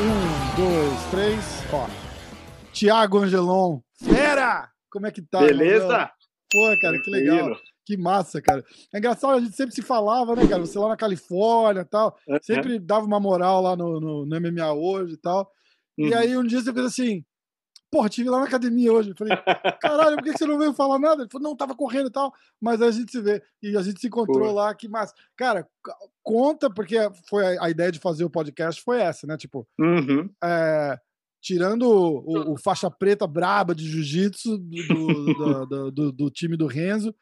Um, dois, três, ó. Tiago Angelon, fera! Como é que tá? Beleza? irmão? Pô, cara, que legal. Que massa, cara. É engraçado, a gente sempre se falava, né, cara? Você lá na Califórnia e tal, sempre dava uma moral lá no, no, no MMA hoje e tal. E Uhum. aí um dia você fez assim, porra, tive lá na academia hoje. Eu falei, caralho, por que você não veio falar nada? Ele falou, não, tava correndo e tal, mas aí a gente se vê. E a gente se encontrou Pô. lá, que massa. Cara, conta, porque foi a, ideia de fazer o podcast foi essa, né? Tipo, Uhum. é, tirando o, o faixa preta braba de jiu-jitsu do- do- do- do time do Renzo,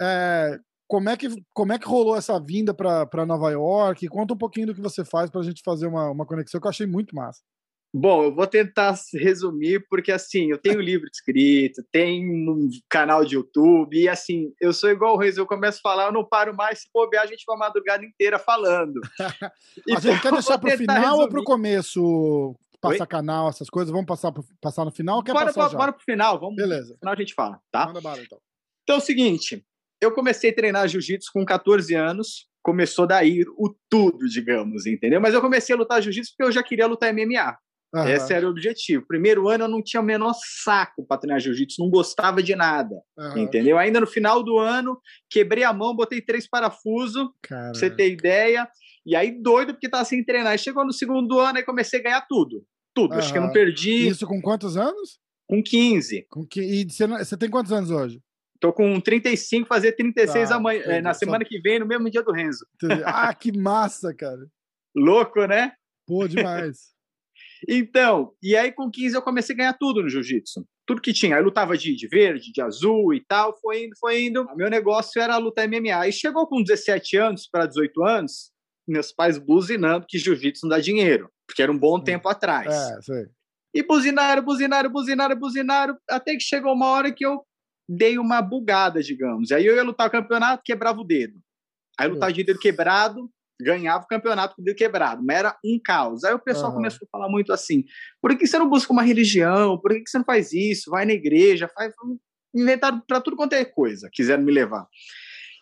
é, como, é que, como é que rolou essa vinda para Nova York? Conta um pouquinho do que você faz para a gente fazer uma, uma conexão que eu achei muito massa. Bom, eu vou tentar resumir, porque assim, eu tenho livro escrito, tenho um canal de YouTube, e assim, eu sou igual o Reis, eu começo a falar, eu não paro mais, se bobear, a gente vai a madrugada inteira falando. a gente quer deixar para o final ou resumir. para o começo? Passar canal, essas coisas? Vamos passar, passar no final ou quer Bora, passar bora, já? bora pro final, vamos. Beleza. No final a gente fala, tá? Manda bala, então. Então é o seguinte, eu comecei a treinar jiu-jitsu com 14 anos, começou daí o tudo, digamos, entendeu? Mas eu comecei a lutar jiu-jitsu porque eu já queria lutar MMA. Aham, Esse era o objetivo. Primeiro ano eu não tinha o menor saco para treinar jiu-jitsu, não gostava de nada, aham. entendeu? Ainda no final do ano, quebrei a mão, botei três parafusos, pra você ter ideia, e aí doido porque tava sem treinar. E chegou no segundo ano e comecei a ganhar tudo. Tudo. Acho que eu não perdi Isso com quantos anos? com 15. Com que... E você, tem quantos anos hoje? Tô com 35, fazer 36 Tá, amanhã, entendi. é, na Só- semana que vem, no mesmo dia do Renzo. Entendi. Ah, que massa, cara. Louco, né? Pô, demais. Então, e aí com 15 eu comecei a ganhar tudo no jiu-jitsu. Tudo que tinha. Aí lutava de, de verde, de azul e tal. Foi indo, foi indo. Meu negócio era lutar MMA. E chegou com 17 anos para 18 anos, meus pais buzinando que jiu-jitsu não dá dinheiro. Porque era um bom tempo atrás. É, sei. E buzinaram, buzinaram, buzinaram, buzinaram. Até que chegou uma hora que eu dei uma bugada, digamos. Aí eu ia lutar o campeonato, quebrava o dedo. Aí eu lutava de dedo quebrado, ganhava o campeonato com o dedo quebrado. Mas era um caos. Aí o pessoal Aham. começou a falar muito assim: por que você não busca uma religião? Por que você não faz isso? Vai na igreja, faz. Inventaram para tudo quanto é coisa, quiseram me levar.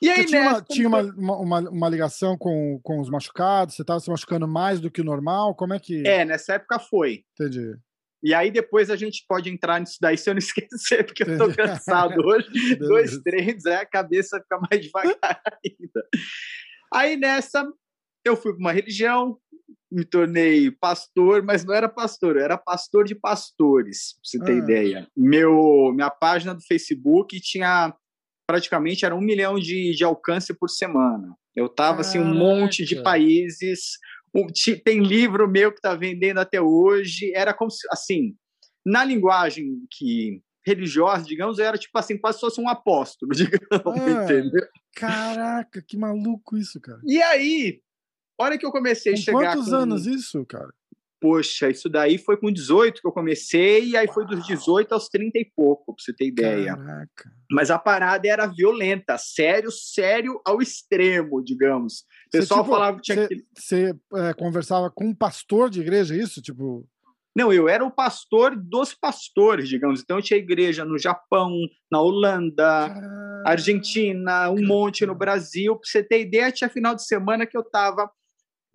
E aí, Você tinha, uma, nessa, tinha uma, uma, uma- uma ligação com, com os machucados? Você estava se machucando mais do que o normal? Como é que. É, nessa época foi. Entendi. E aí depois a gente pode entrar nisso daí se eu não esquecer, porque eu tô Entendi. cansado hoje. Dois treinos, é, a cabeça fica mais devagar ainda. Aí nessa, eu fui para uma religião, me tornei pastor, mas não era pastor, eu era pastor de pastores, pra você ter Ah. ideia. Meu, minha página do Facebook tinha praticamente era um milhão de, de alcance por semana. Eu tava assim, um monte de países. Um- tem livro meu que tá vendendo até hoje. Era como se, assim, na linguagem que religiosa, digamos, eu era tipo assim, quase se fosse um apóstolo, digamos, Ah. entendeu? Caraca, que maluco isso, cara. E aí, hora que eu comecei a chegar quantos com- anos isso, cara? Poxa, isso daí foi com 18 que eu comecei, e aí foi dos 18 aos 30 e pouco, pra você ter ideia. Caraca. Mas a parada era violenta, sério, sério ao extremo, digamos. O pessoal tipo, falava que tinha que. você, é, conversava com um pastor de igreja, é isso? Tipo. Não, eu era o pastor dos pastores, digamos. Então eu tinha igreja no Japão, na Holanda, caraca. Argentina, um monte no Brasil. Pra você ter ideia, tinha final de semana que eu tava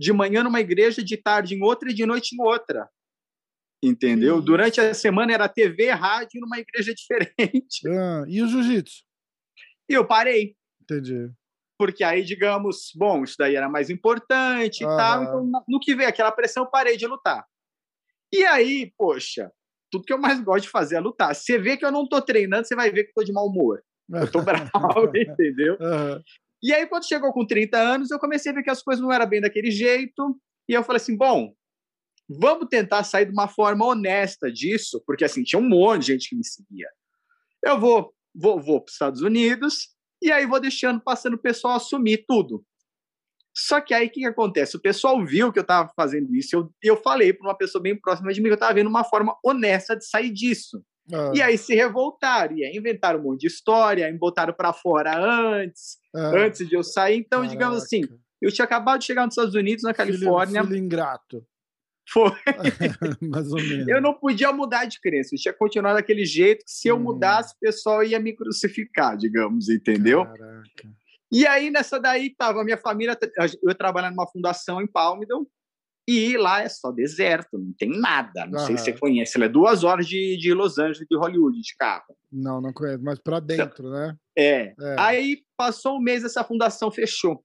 de manhã numa igreja, de tarde em outra e de noite em outra. Entendeu? Que Durante a semana era TV, rádio numa igreja diferente. Ah, e o jiu-jitsu? E eu parei. Entendi. porque aí, digamos, bom, isso daí era mais importante e Aham. tal, então no que veio aquela pressão, eu parei de lutar. E aí, poxa, tudo que eu mais gosto de fazer é lutar. Você vê que eu não tô treinando, você vai ver que eu tô de mau humor. Eu tô bravo, entendeu? Aham. E aí, quando chegou com 30 anos, eu comecei a ver que as coisas não eram bem daquele jeito, e eu falei assim, bom, vamos tentar sair de uma forma honesta disso, porque assim, tinha um monte de gente que me seguia. Eu vou, vou, vou para os Estados Unidos e aí vou deixando, passando o pessoal assumir tudo. Só que aí o que, que, acontece? O pessoal viu que eu estava fazendo isso. Eu, eu falei para uma pessoa bem próxima de mim que eu estava vendo uma forma honesta de sair disso. Ah. E aí se revoltaram, e aí inventaram um monte de história, aí botaram para fora antes, ah. antes de eu sair. Então, Caraca. digamos assim, eu tinha acabado de chegar nos Estados Unidos, na Califórnia. Filho, filho ingrato. Foi. Mais ou menos. Eu não podia mudar de crença, eu tinha continuado daquele jeito que se eu hum. mudasse, o pessoal ia me crucificar, digamos, entendeu? Caraca. E aí, nessa daí, tava a minha família, eu trabalhando numa fundação em Palmidon, e lá é só deserto, não tem nada. Não sei se você conhece. Ela é duas horas de, de Los Angeles, de Hollywood, de carro. Não, não conheço, mas para dentro, né? É. é. Aí passou um mês, essa fundação fechou.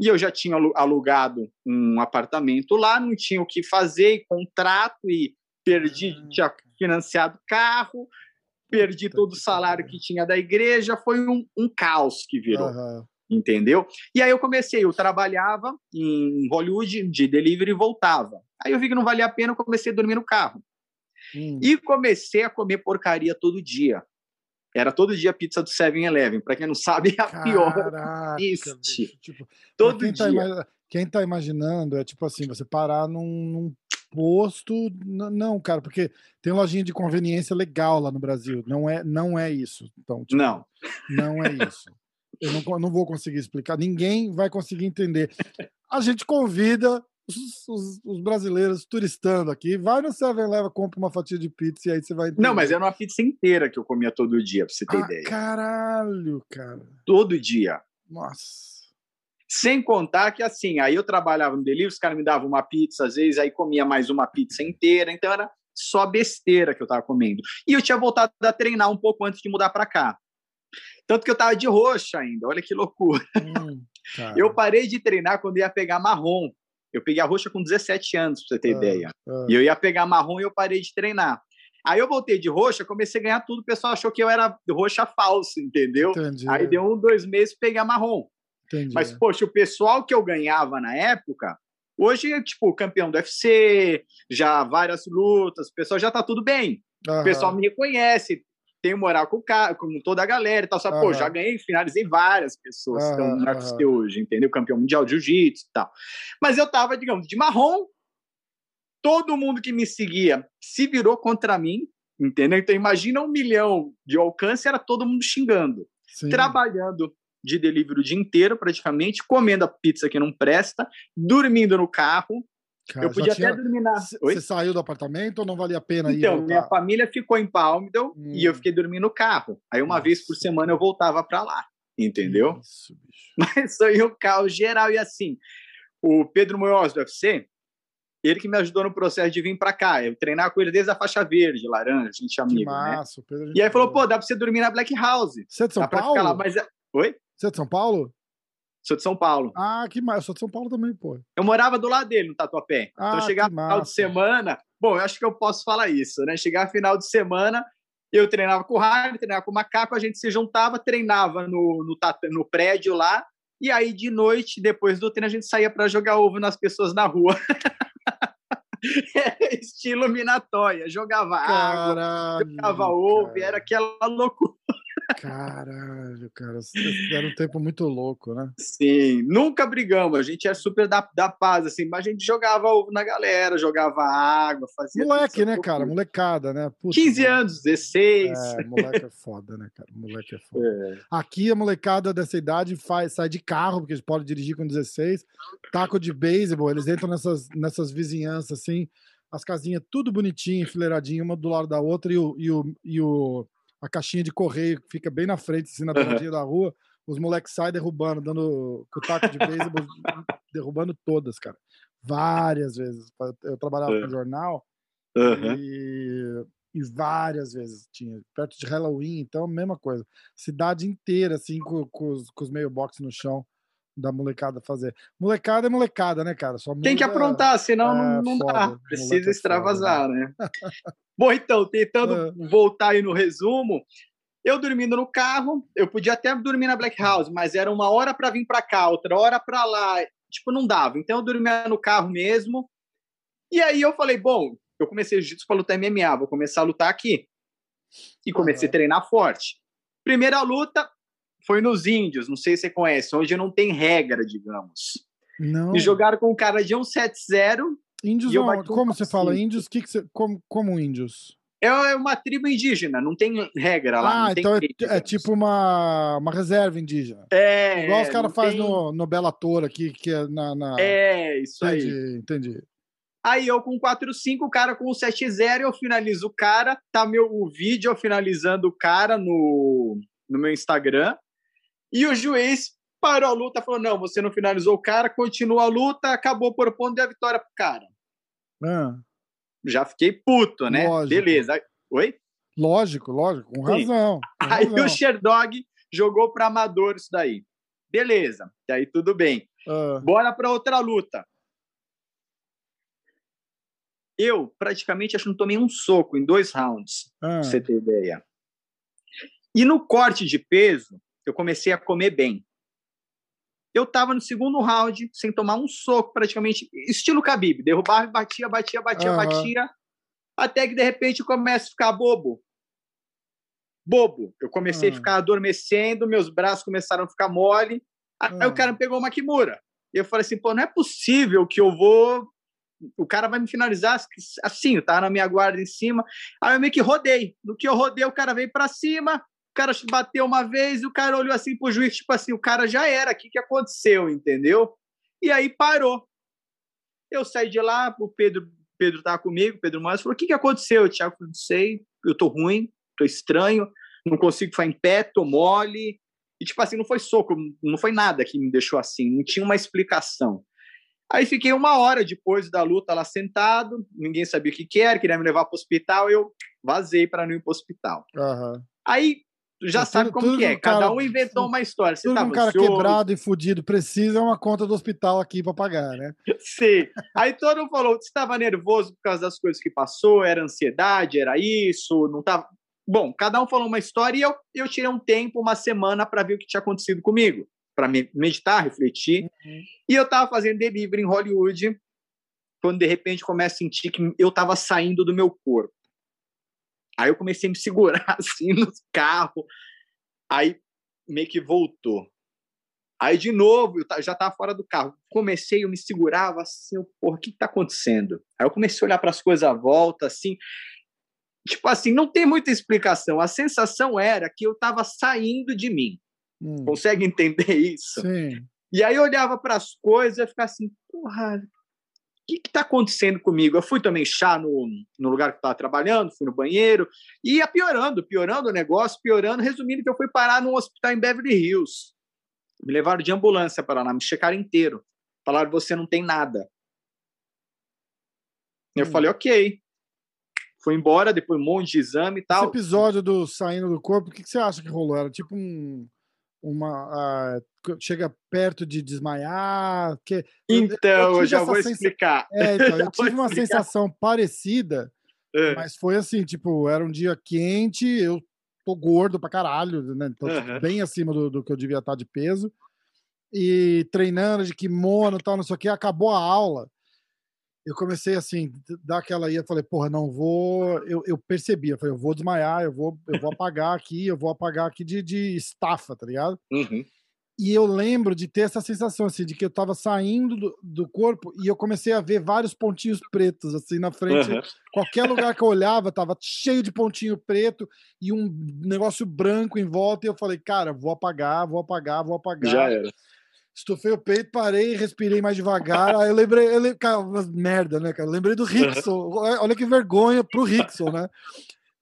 E eu já tinha alugado um apartamento lá, não tinha o que fazer, contrato, e perdi, ah, tinha financiado carro, perdi todo o salário que tinha da igreja, foi um, um caos que virou. Uhum. Entendeu? E aí eu comecei, eu trabalhava em Hollywood de delivery e voltava. Aí eu vi que não valia a pena, eu comecei a dormir no carro. Hum. E comecei a comer porcaria todo dia. Era todo dia pizza do 7-Eleven. Para quem não sabe, é a Caraca, pior. Isso. Tipo, todo quem tá dia. Tá, quem tá imaginando é tipo assim, você parar num, num posto. Não, cara, porque tem lojinha de conveniência legal lá no Brasil. Não é, não é isso. Então, tipo, não. Não é isso. Eu não, não vou conseguir explicar. Ninguém vai conseguir entender. A gente convida os, os, os, brasileiros turistando aqui. Vai no 7-Eleven, compra uma fatia de pizza e aí você vai. Entender. Não, mas era uma pizza inteira que eu comia todo dia, pra você ter ah, ideia. Caralho, cara. Todo dia. Nossa. Sem contar que, assim, aí eu trabalhava no delivery, os caras me davam uma pizza, às vezes, aí comia mais uma pizza inteira, então era só besteira que eu tava comendo. E eu tinha voltado a treinar um pouco antes de mudar para cá. Tanto que eu tava de roxa ainda, olha que loucura. Hum, eu parei de treinar quando ia pegar marrom. Eu peguei a roxa com 17 anos, pra você ter ah, ideia. Ah. E eu ia pegar marrom e eu parei de treinar. Aí eu voltei de roxa, comecei a ganhar tudo, o pessoal achou que eu era roxa falso, entendeu? Entendi. Aí deu um, dois meses pegar marrom. Entendi. Mas, poxa, o pessoal que eu ganhava na época, hoje é tipo campeão do UFC, já várias lutas, o pessoal já tá tudo bem. Uhum. O pessoal me reconhece, tenho moral com, o cara, com toda a galera e tal. Só, uhum. pô, já ganhei, finalizei várias pessoas uhum. que estão no UFC hoje, entendeu? Campeão mundial de jiu-jitsu e tal. Mas eu tava, digamos, de marrom, todo mundo que me seguia se virou contra mim, entendeu? Então imagina um milhão de alcance, era todo mundo xingando. Sim. Trabalhando de delivery o dia inteiro, praticamente, comendo a pizza que não presta, dormindo no carro, Cara, eu podia tinha... até dormir na. Você saiu do apartamento ou não valia a pena então, ir? Então, minha família ficou em Palmdale hum. e eu hum. fiquei dormindo no carro. Aí, uma Nossa. vez por semana, eu voltava para lá. Entendeu? Isso, bicho. Mas foi um caos geral. E assim, o Pedro Munhoz do UFC, ele que me ajudou no processo de vir para cá. Eu treinar com ele desde a faixa verde, laranja, a gente é amigo, né? massa, né? Pedro e aí falou, pô, dá para você dormir na Black House. Você é de São Paulo? Lá, mas... É, oi? Você é de São Paulo? Sou de São Paulo. Ah, que massa. Eu sou de São Paulo também, pô. Eu morava do lado dele, no Tatuapé. Ah, então, chegar no final de semana... Bom, eu acho que eu posso falar isso, né? Chegar final de semana, eu treinava com o Harley, treinava com o Macaco, a gente se juntava, treinava no, no, no prédio lá, e aí, de noite, depois do treino, a gente saía para jogar ovo nas pessoas na rua. estilo minatóia. Jogava Caralho, água, jogava ovo, cara. era aquela loucura. Caralho, cara, era um tempo muito louco, né? Sim, nunca brigamos, a gente é super da, da paz, assim, mas a gente jogava ovo na galera, jogava água, fazia. Moleque, né, cara? Molecada, né? Puta, 15 anos, 16. É, moleque é foda, né, cara? Moleque é foda. É. Aqui a molecada dessa idade faz, sai de carro, porque eles podem dirigir com 16, taco de beisebol, eles entram nessas, nessas vizinhanças, assim, as casinhas tudo bonitinho, enfileiradinho, uma do lado da outra, e o, e o, e o a caixinha de correio que fica bem na frente, assim, na beiradinha da rua, os moleques saem derrubando, dando com o taco de beisebol, derrubando todas, cara. Várias vezes. Eu trabalhava no jornal uhum. e, e, várias vezes tinha. Perto de Halloween, então, mesma coisa. Cidade inteira, assim, com, com os, com os box no chão da molecada fazer. Molecada é molecada, né, cara? Só Tem que aprontar, senão é, não, não foda, dá. Precisa extravasar, foda, né? né? Bom, então, tentando é. voltar aí no resumo, eu dormindo no carro, eu podia até dormir na Black House, mas era uma hora para vir para cá, outra hora para lá, tipo, não dava. Então eu dormia no carro mesmo. E aí eu falei, bom, eu comecei jiu-jitsu para lutar MMA, vou começar a lutar aqui. E comecei uhum. a treinar forte. Primeira luta foi nos Índios, não sei se você conhece, onde não tem regra, digamos. Não. Me jogaram com um cara de 170. Índios, como você fala? Índios, que que você, como, como índios? É, é uma tribo indígena, não tem regra lá. Ah, então é, é, tipo uma, uma reserva indígena. É. Igual os caras fazem tem... no, no Bellator aqui, que é na. na... É, isso entendi, aí. Entendi. Aí eu com 4-5, o cara com 7-0, eu finalizo o cara. Tá meu o vídeo eu finalizando o cara no, no meu Instagram. E o juiz parou a luta, falou: não, você não finalizou o cara, continua a luta, acabou por ponto de a vitória pro cara. Ah. Já fiquei puto, né? Lógico. Beleza. Oi? Lógico, lógico, com razão. Com aí razão. o Sherdog jogou para amador isso daí. Beleza, e aí tudo bem. Ah. Bora para outra luta. Eu praticamente acho que não tomei um soco em dois rounds, Ah. pra você ter ideia. E no corte de peso, eu comecei a comer bem. Eu tava no segundo round, sem tomar um soco, praticamente, estilo Khabib. Derrubava, batia, batia, batia, Aham. batia. Até que, de repente, eu começo a ficar bobo. Bobo. Eu comecei Ah. a ficar adormecendo, meus braços começaram a ficar mole. Aí o cara me pegou uma Kimura. E eu falei assim, pô, não é possível que eu vou... O cara vai me finalizar assim, tá na minha guarda em cima. Aí eu meio que rodei. No que eu rodei, o cara veio pra cima, cara bateu uma vez e o cara olhou assim pro juiz, tipo assim, o cara já era, o que, que aconteceu, entendeu? E aí parou. Eu saí de lá, o Pedro, Pedro tava comigo, Pedro Moraes, falou, o que, que aconteceu? O Thiago falou, não sei, eu tô ruim, tô estranho, não consigo ficar em pé, tô mole. E tipo assim, não foi soco, não foi nada que me deixou assim, não tinha uma explicação. Aí fiquei uma hora depois da luta lá sentado, ninguém sabia o que, que era, queria me levar para o hospital, eu vazei para não ir para o hospital. Aham. Aí tu já Mas sabe tudo- como tudo que é, o cara- cada um inventou uma história. Você Tudo que tava um cara ansioso, quebrado e fudido precisa é uma conta do hospital aqui pra pagar, né? Sim. Aí todo mundo falou: você estava nervoso por causa das coisas que passou, era ansiedade, era isso, não tava. Bom, cada um falou uma história e eu, eu tirei um tempo, uma semana, para ver o que tinha acontecido comigo, para meditar, refletir. Uhum. E eu estava fazendo delivery em Hollywood, quando de repente começo a sentir que eu estava saindo do meu corpo. Aí eu comecei a me segurar assim no carro, aí meio que voltou. Aí, de novo, eu já estava fora do carro. Comecei, eu me segurava assim, eu, porra, o que está acontecendo? Aí eu comecei a olhar para as coisas à volta, assim. Tipo assim, não tem muita explicação. A sensação era que eu estava saindo de mim. Hum, Consegue entender isso? Sim. E aí eu olhava para as coisas e ficava assim, porra, que está acontecendo comigo? Eu fui tomei chá no, no lugar que estava trabalhando, fui no banheiro, e ia piorando, piorando o negócio, piorando. Resumindo, que eu fui parar num hospital em Beverly Hills. Me levaram de ambulância para lá, me checaram inteiro. Falaram, você não tem nada. Eu Hum. falei, ok. Fui embora, depois um monte de exame e Esse tal. episódio do saindo do corpo, o que, que você acha que rolou? Era tipo um. Uma. ah, chega perto de desmaiar. Que, Então, eu, tive já vou sensa- explicar. É, então, eu vou tive uma explicar. sensação parecida, É. mas foi assim, tipo, era um dia quente, eu tô gordo pra caralho, né? Tô Aham. bem acima do, do que eu devia estar de peso. E treinando de kimono tal, não sei o que, acabou a aula. Eu comecei assim, d- dar aquela ia, falei, porra, não vou. Eu, eu percebi, eu falei, eu vou desmaiar, eu vou, eu vou apagar aqui, eu vou apagar aqui de, de estafa, tá ligado? Uhum. E eu lembro de ter essa sensação, assim, de que eu tava saindo do, do corpo e eu comecei a ver vários pontinhos pretos, assim, na frente. Aham. Qualquer lugar que eu olhava tava cheio de pontinho preto e um negócio branco em volta. E eu falei, cara, vou apagar, vou apagar, vou apagar. Já era. Estufei o peito, parei, respirei mais devagar. Aí eu lembrei, eu lembrei cara, merda, né, cara? Eu lembrei do Rickson. Olha que vergonha pro Rickson, né?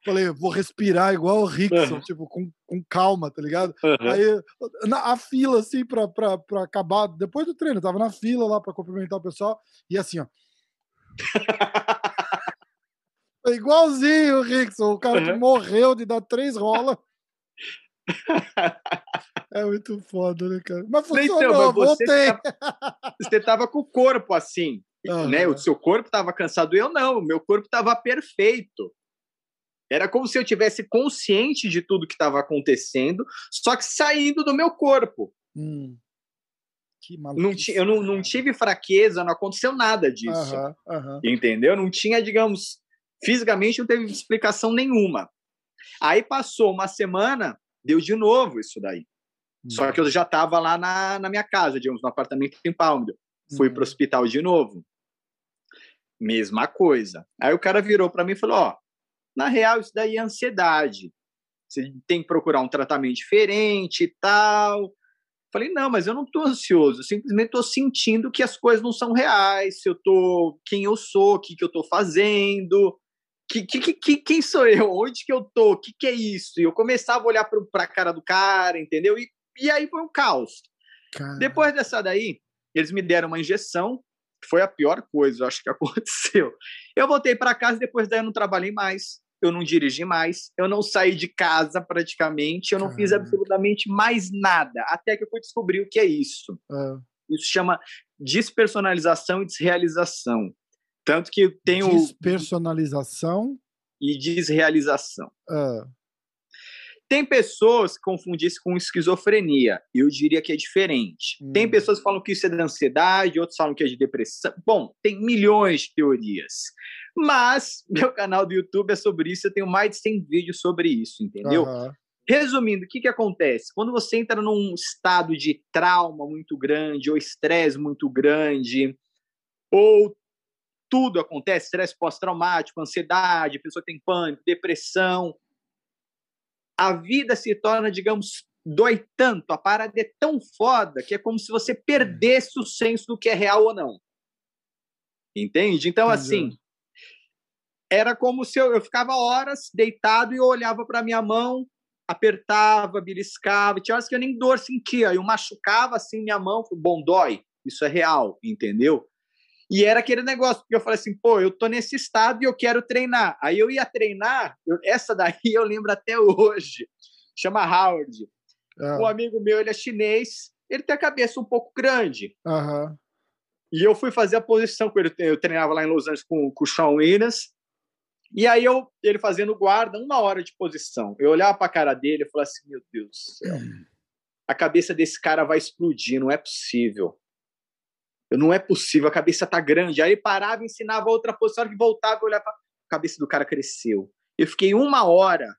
Falei, vou respirar igual o Rickson, Aham. tipo, com, com calma, tá ligado? Aham. Aí, na, a fila, assim, pra, pra, pra acabar, depois do treino, eu tava na fila lá pra cumprimentar o pessoal, e assim, ó. Igualzinho o Rickson, o cara que Aham. morreu de dar três rolas. É muito foda, né, cara? Mas Então, funcionou, mas você tá- Você tava com o corpo assim, Aham. né? O seu corpo tava cansado, eu não. O meu corpo tava perfeito. Era como se eu tivesse consciente de tudo que estava acontecendo, só que saindo do meu corpo. Hum, não ti, eu não, não, tive fraqueza, não aconteceu nada disso. Uhum, uhum. Entendeu? Não tinha, digamos, fisicamente não teve explicação nenhuma. Aí passou uma semana, deu de novo isso daí. Uhum. Só que eu já estava lá na, na minha casa, digamos, no apartamento em Palmdale. Fui para o hospital de novo. Mesma coisa. Aí o cara virou para mim e falou: Ó, na real, isso daí é ansiedade. Você tem que procurar um tratamento diferente e tal. Falei, não, mas eu não estou ansioso, eu simplesmente estou sentindo que as coisas não são reais, se eu tô quem eu sou, o que, que eu estou fazendo, que, que, que, quem sou eu, onde que eu tô, o que, que é isso? E eu começava a olhar para a cara do cara, entendeu? E, e aí foi um caos. Caramba. Depois dessa daí, eles me deram uma injeção, foi a pior coisa, eu acho que aconteceu. Eu voltei para casa, depois daí eu não trabalhei mais eu não dirigi mais, eu não saí de casa praticamente, eu não fiz absolutamente mais nada, até que eu fui descobrir o que é isso. É. Isso chama despersonalização e desrealização. Tanto que tem o. Despersonalização e desrealização. É. Tem pessoas que confundem isso com esquizofrenia. Eu diria que é diferente. Hum. Tem pessoas que falam que isso é de ansiedade, outros falam que é de depressão. Bom, tem milhões de teorias. Mas meu canal do YouTube é sobre isso, eu tenho mais de 100 vídeos sobre isso, entendeu? Uhum. Resumindo, o que, que acontece? Quando você entra num estado de trauma muito grande, ou estresse muito grande, ou tudo acontece, estresse pós-traumático, ansiedade, a pessoa tem pânico, depressão, a vida se torna, digamos, dói tanto, a parada é tão foda que é como se você perdesse o senso do que é real ou não. Entende? Então, assim, era como se eu, eu ficava horas deitado e eu olhava para minha mão, apertava, beliscava, tinha horas que eu nem dor sentia, eu machucava assim minha mão, bom, dói, isso é real, entendeu? E era aquele negócio, porque eu falei assim, pô, eu tô nesse estado e eu quero treinar. Aí eu ia treinar, eu, essa daí eu lembro até hoje, chama Howard. Ah. Um amigo meu, ele é chinês, ele tem a cabeça um pouco grande. Uhum. E eu fui fazer a posição com ele, eu treinava lá em Los Angeles com, com o Sean Williams, e aí eu, ele fazendo guarda, uma hora de posição. Eu olhava para a cara dele e falava assim, meu Deus do céu. A cabeça desse cara vai explodir, não é possível. Não é possível, a cabeça tá grande. Aí ele parava, ensinava outra posição, que voltava e olhava, a cabeça do cara cresceu. Eu fiquei uma hora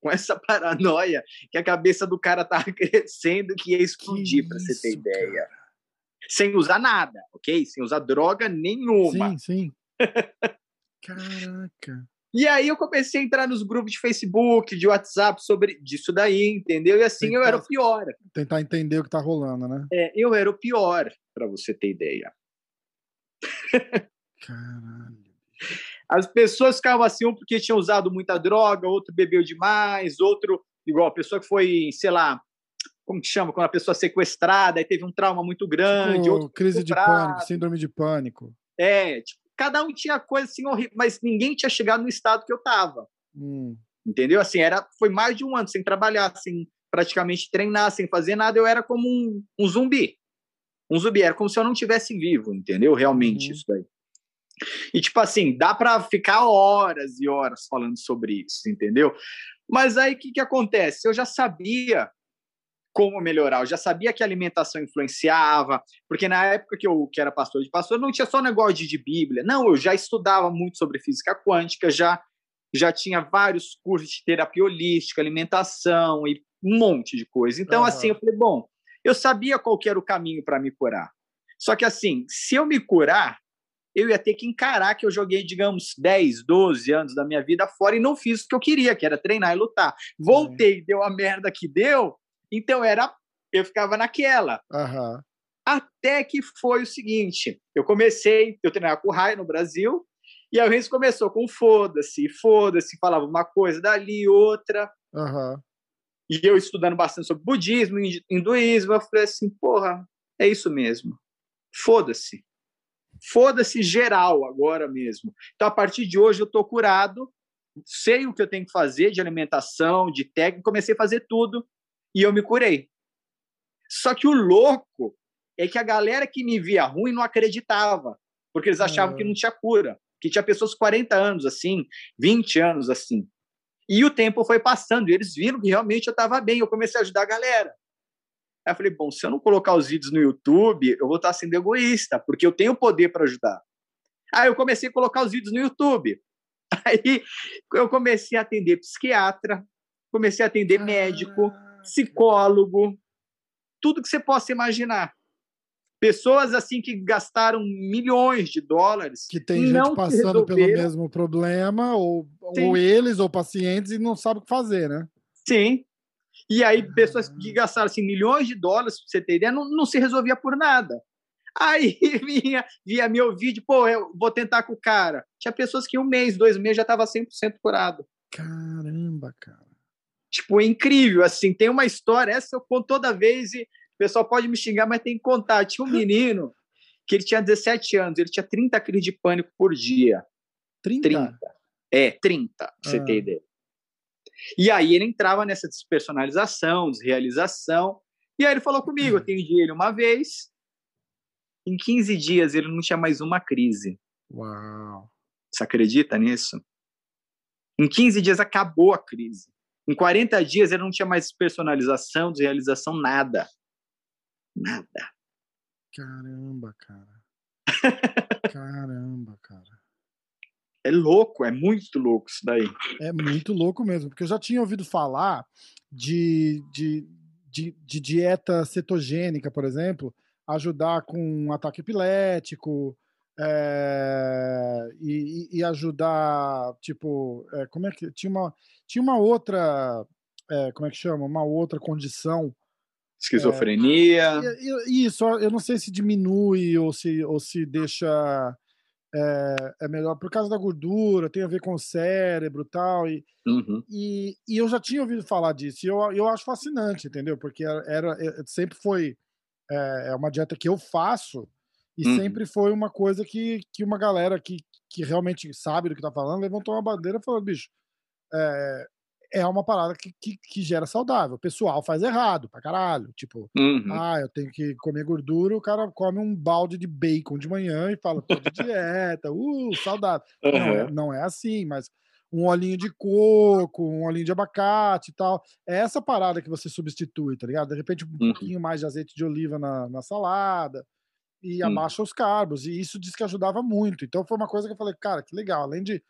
com essa paranoia que a cabeça do cara tava crescendo, que ia explodir, para você ter ideia. Cara. Sem usar nada, ok? Sem usar droga nenhuma. Sim, sim. Caraca. E aí eu comecei a entrar nos grupos de Facebook, de WhatsApp sobre disso daí, entendeu? E assim Tentar, eu era o pior. Tentar entender o que tá rolando, né? É, eu era o pior, para você ter ideia. Caralho. As pessoas ficavam assim, um porque tinham usado muita droga, outro bebeu demais, outro, igual a pessoa que foi, sei lá, como que chama? Quando a pessoa é sequestrada e teve um trauma muito grande. Tipo, crise de pânico, síndrome de pânico. É, tipo, cada um tinha coisa assim horrível, mas ninguém tinha chegado no estado que eu estava. Hum. Entendeu? Assim, era, foi mais de um ano sem trabalhar, sem praticamente treinar, sem fazer nada. Eu era como um, um zumbi. Um zumbi, era como se eu não tivesse vivo, entendeu? Realmente, uhum. isso daí. E, tipo assim, dá para ficar horas e horas falando sobre isso, entendeu? Mas aí o que, que acontece? Eu já sabia como melhorar. Eu já sabia que a alimentação influenciava, porque na época que eu que era pastor de pastor, não tinha só negócio de, de Bíblia. Não, eu já estudava muito sobre física quântica, já já tinha vários cursos de terapia holística, alimentação e um monte de coisa. Então, uhum. assim, eu falei, bom, eu sabia qual era o caminho para me curar. Só que, assim, se eu me curar, eu ia ter que encarar que eu joguei, digamos, 10, 12 anos da minha vida fora e não fiz o que eu queria, que era treinar e lutar. Voltei, uhum. deu a merda que deu, então era, eu ficava naquela. Uhum. Até que foi o seguinte: eu comecei, eu treinava com o Rai no Brasil, e a gente começou com foda-se, foda-se, falava uma coisa dali, outra. Uhum. E eu estudando bastante sobre budismo, hinduísmo, eu falei assim, porra, é isso mesmo. Foda-se. Foda-se geral agora mesmo. Então, a partir de hoje, eu tô curado, sei o que eu tenho que fazer de alimentação, de técnica, comecei a fazer tudo e eu me curei. Só que o louco é que a galera que me via ruim não acreditava, porque eles achavam que ah. não tinha cura, que tinha pessoas 40 anos assim, 20 anos assim. E o tempo foi passando, e eles viram que realmente eu estava bem, eu comecei a ajudar a galera. Aí eu falei, bom, se eu não colocar os vídeos no YouTube, eu vou estar sendo egoísta, porque eu tenho poder para ajudar. Aí eu comecei a colocar os vídeos no YouTube. Aí eu comecei a atender psiquiatra, comecei a atender médico, psicólogo, tudo que você possa imaginar. Pessoas assim que gastaram milhões de dólares. Que tem gente passando pelo mesmo problema, ou, ou eles, ou pacientes, e não sabe o que fazer, né? Sim. E aí, pessoas que gastaram assim, milhões de dólares, pra você ter ideia, não, não se resolvia por nada. Aí vinha, via meu vídeo, pô, eu vou tentar com o cara. Tinha pessoas que um mês, dois meses já estava 100% curado. Caramba, cara. Tipo, é incrível, assim, tem uma história, essa eu conto toda vez e o pessoal pode me xingar, mas tem que contar. Tinha um menino que ele tinha 17 anos, ele tinha 30 crises de pânico por dia. 30? 30. É, 30, pra você ter ah. ideia. E aí ele entrava nessa despersonalização, desrealização. E aí ele falou comigo, eu atendi ele uma vez. Em 15 dias ele não tinha mais uma crise. Uau! Você acredita nisso? Em 15 dias acabou a crise. Em 40 dias ele não tinha mais personalização, desrealização, nada. Nada. Caramba, cara. Caramba, cara. É louco, é muito louco isso daí. É muito louco mesmo, porque eu já tinha ouvido falar de, de, de, de dieta cetogênica, por exemplo, ajudar com um ataque epilético é, e, e, ajudar, tipo, é, como é que tinha uma tinha uma outra, é, como é que chama, uma outra condição Esquizofrenia. É, isso, eu não sei se diminui ou se, ou se deixa. É, é, melhor por causa da gordura, tem a ver com o cérebro tal, e, uhum. e, e eu já tinha ouvido falar disso, e eu, eu acho fascinante, entendeu? Porque era, é, sempre foi é, é uma dieta que eu faço e uhum. sempre foi uma coisa que, que uma galera que, que realmente sabe do que tá falando levantou uma bandeira falando, bicho, é, é uma parada que, que, que, gera saudável. O pessoal faz errado pra caralho. Tipo, uhum. ah, eu tenho que comer gordura, o cara come um balde de bacon de manhã e fala, tô de dieta, uh, saudável. Uhum. Não, é, não é assim, mas um olhinho de coco, um olhinho de abacate e tal. É essa parada que você substitui, tá ligado? De repente, um uhum. pouquinho mais de azeite de oliva na, na salada e uhum. abaixa os carbos. E isso diz que ajudava muito. Então foi uma coisa que eu falei, cara, que legal. Além de,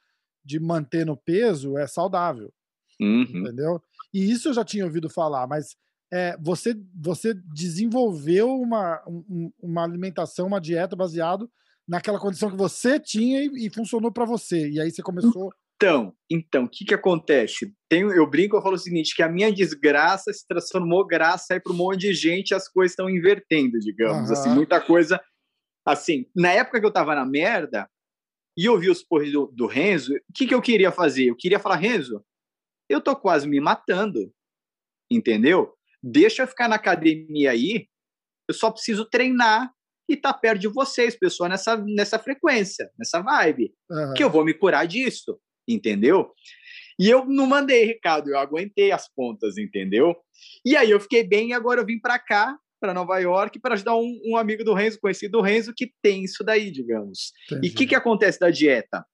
de manter no peso, é saudável. Uhum. Entendeu? E isso eu já tinha ouvido falar, mas é, você, você desenvolveu uma, um, uma alimentação, uma dieta baseado naquela condição que você tinha e, e funcionou para você. E aí você começou. Então, então, o que que acontece? Tem, eu brinco, eu falo o seguinte, que a minha desgraça se transformou graça aí para um monte de gente, as coisas estão invertendo, digamos, uhum. assim, muita coisa. Assim, na época que eu tava na merda e eu vi os porres do, do Renzo, o que que eu queria fazer? Eu queria falar, Renzo, eu tô quase me matando, entendeu? Deixa eu ficar na academia aí, eu só preciso treinar e estar tá perto de vocês, pessoal, nessa, nessa frequência, nessa vibe, uhum. que eu vou me curar disso, entendeu? E eu não mandei recado, eu aguentei as pontas, entendeu? E aí eu fiquei bem e agora eu vim para cá, para Nova York, para ajudar um, um, amigo do Renzo, conhecido do Renzo, que tem isso daí, digamos. Entendi. E o que, que acontece da dieta?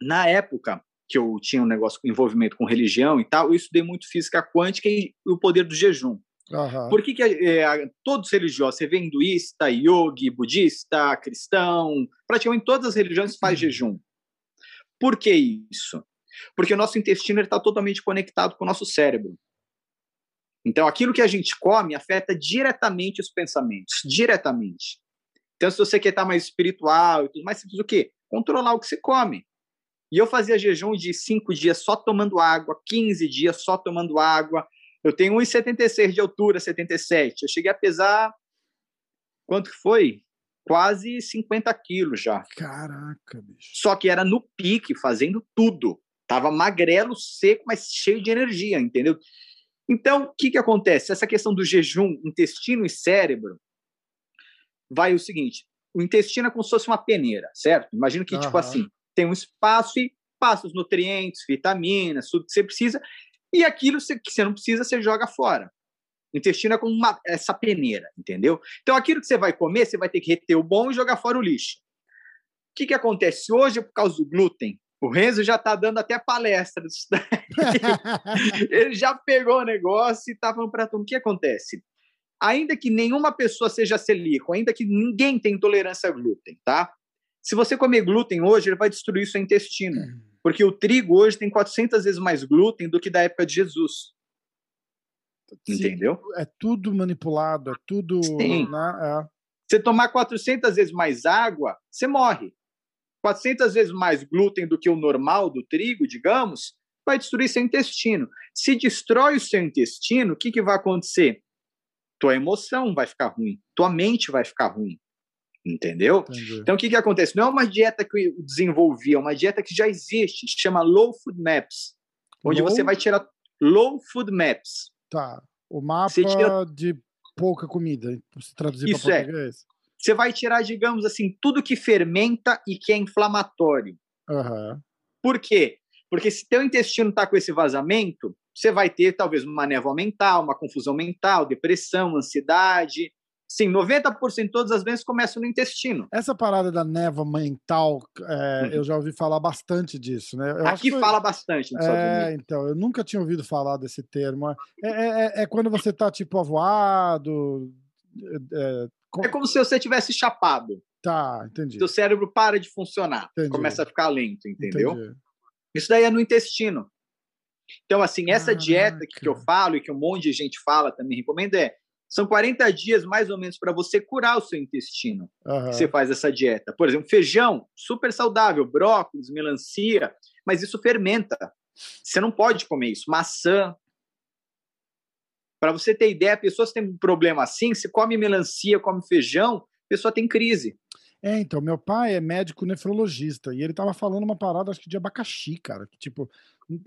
Na época, que eu tinha um negócio com envolvimento com religião e tal, eu estudei muito física quântica e o poder do jejum. Uhum. Por que, que é, todos religiosos, você vê hinduísta, yogi, budista, cristão, praticamente todas as religiões faz uhum. jejum. Por que isso? Porque o nosso intestino está totalmente conectado com o nosso cérebro. Então, aquilo que a gente come afeta diretamente os pensamentos, diretamente. Então, se você quer estar mais espiritual e tudo mais, você precisa o quê? Controlar o que você come. E eu fazia jejum de 5 dias só tomando água, 15 dias só tomando água. Eu tenho 1,76 de altura, 77. Eu cheguei a pesar. Quanto que foi? Quase 50 quilos já. Caraca, bicho. Só que era no pique, fazendo tudo. Tava magrelo, seco, mas cheio de energia, entendeu? Então, o que, que acontece? Essa questão do jejum, intestino e cérebro, vai o seguinte: o intestino é como se fosse uma peneira, certo? Imagina que, uhum. tipo assim, tem um espaço e passa os nutrientes, vitaminas, tudo que você precisa, e aquilo que você não precisa, você joga fora. O intestino é como uma, essa peneira, entendeu? Então, aquilo que você vai comer, você vai ter que reter o bom e jogar fora o lixo. O que, que acontece hoje por causa do glúten? O Renzo já está dando até palestra disso daí. Ele já pegou o negócio e está falando para. O que acontece? ainda que nenhuma pessoa seja celíaco, ainda que ninguém tenha intolerância a glúten, tá? Se você comer glúten hoje, ele vai destruir seu intestino. Hum. Porque o trigo hoje tem 400 vezes mais glúten do que da época de Jesus. Entendeu? É tudo manipulado, é tudo. Sim. Né? É. Você tomar 400 vezes mais água, você morre. 400 vezes mais glúten do que o normal do trigo, digamos, vai destruir seu intestino. Se destrói o seu intestino, o que, que vai acontecer? Tua emoção vai ficar ruim, tua mente vai ficar ruim. Entendeu? Entendi. Então, o que, que acontece? Não é uma dieta que eu desenvolvi, é uma dieta que já existe, chama Low Food Maps, onde low? você vai tirar Low Food Maps. Tá. O mapa tira... de pouca comida, se traduzir para é. português. É. Você vai tirar, digamos assim, tudo que fermenta e que é inflamatório. Uhum. Por quê? Porque se teu intestino está com esse vazamento, você vai ter talvez uma névoa mental, uma confusão mental, depressão, ansiedade, Sim, 90% de todas as vezes começam no intestino. Essa parada da névoa mental, é, uhum. eu já ouvi falar bastante disso, né? Eu Aqui fala bastante é, então, eu nunca tinha ouvido falar desse termo. É, é, é, é quando você tá, tipo, avoado... É, com... é como se você tivesse chapado. Tá, entendi. Seu cérebro para de funcionar, entendi. começa a ficar lento, entendeu? Entendi. Isso daí é no intestino. Então, assim, essa ah, dieta que, que eu falo e que um monte de gente fala, também recomendo, é são 40 dias mais ou menos para você curar o seu intestino. Uhum. Você faz essa dieta. Por exemplo, feijão, super saudável, brócolis, melancia, mas isso fermenta. Você não pode comer isso. Maçã. Para você ter ideia, a pessoa tem um problema assim, se come melancia, come feijão, a pessoa tem crise. É, então, meu pai é médico nefrologista e ele tava falando uma parada, acho que de abacaxi, cara. Que, tipo,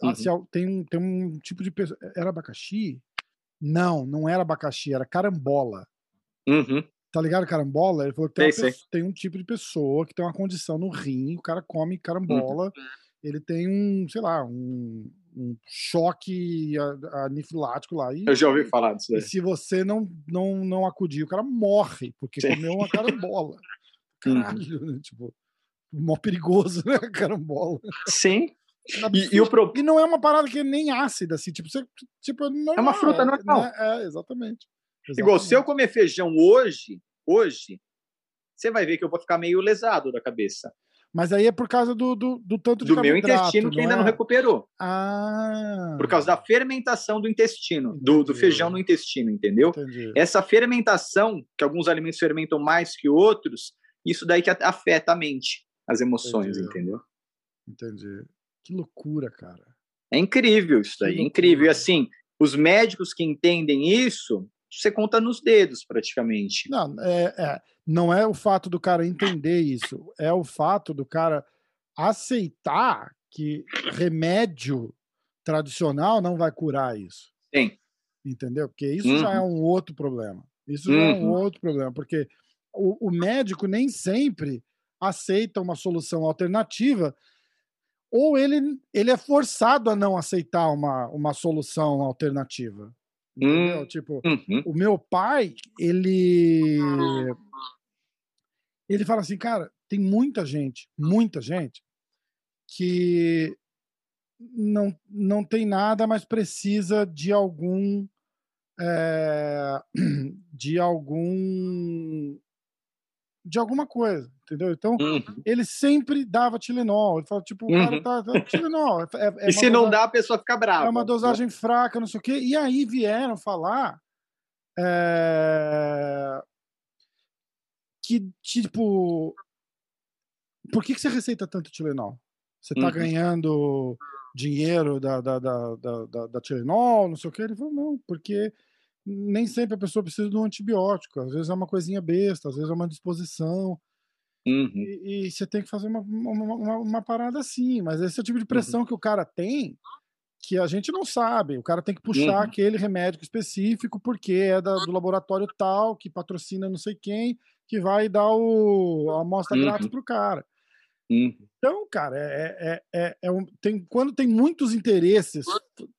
assim, uhum. tem, tem um tipo de pessoa. Era abacaxi? Não, não era abacaxi, era carambola. Uhum. Tá ligado carambola? Ele falou que tem, sei, tem, um tipo de pessoa que tem uma condição no rim, o cara come carambola, uhum. ele tem um, sei lá, um, um choque anifilático lá. E, Eu já ouvi falar disso. E se você não, não, não acudir, o cara morre, porque Sim. comeu uma carambola. Uhum. Caralho, né? tipo, mó perigoso, né? Carambola. Sim. E, e, o pro... e não é uma parada que é nem ácida, assim, tipo, você, tipo normal, é uma fruta é, normal. Né? É, exatamente, exatamente. Igual, se eu comer feijão hoje, hoje, você vai ver que eu vou ficar meio lesado da cabeça. Mas aí é por causa do, do, do tanto de Do meu intestino que ainda é? não recuperou. Ah. Por causa da fermentação do intestino, do, do, feijão no intestino, entendeu? Entendi. Essa fermentação, que alguns alimentos fermentam mais que outros, isso daí que afeta a mente, as emoções, Entendi. entendeu? Entendi. Que loucura, cara. É incrível isso daí, é incrível. E assim, os médicos que entendem isso, você conta nos dedos praticamente. Não, é, é, não é o fato do cara entender isso, é o fato do cara aceitar que remédio tradicional não vai curar isso. Sim. Entendeu? Porque isso uhum. já é uhum. um outro problema. Isso uhum. já é um uhum. outro problema, porque o, o médico nem sempre aceita uma solução alternativa ou ele, ele é forçado a não aceitar uma, uma solução alternativa. Hum, tipo, uhum. o meu pai, ele ele fala assim, cara, tem muita gente, muita gente que não, não tem nada, mas precisa de algum é, de algum de alguma coisa, entendeu? Então, uhum. ele sempre dava Tilenol. Ele falava, tipo, o cara uhum. tá, tá Tilenol. É, é, é e se não dá, a pessoa fica brava. É uma dosagem fraca, não sei o quê. E aí vieram falar é, que, tipo, por que, que você receita tanto Tilenol? Você tá uhum. ganhando dinheiro da, da, da, da, da, Tilenol, não sei o quê? Ele falou, não, porque nem sempre a pessoa precisa de um antibiótico. Às vezes é uma coisinha besta, às vezes é uma disposição. Uhum. E, e, você tem que fazer uma, uma, uma, uma, parada assim. Mas esse é o tipo de pressão uhum. que o cara tem que a gente não sabe. O cara tem que puxar uhum. aquele remédio específico porque é da, do laboratório tal, que patrocina não sei quem, que vai dar o, a amostra grátis uhum. pro cara. Uhum. Então, cara, é, é, é, é um, tem, quando tem muitos interesses,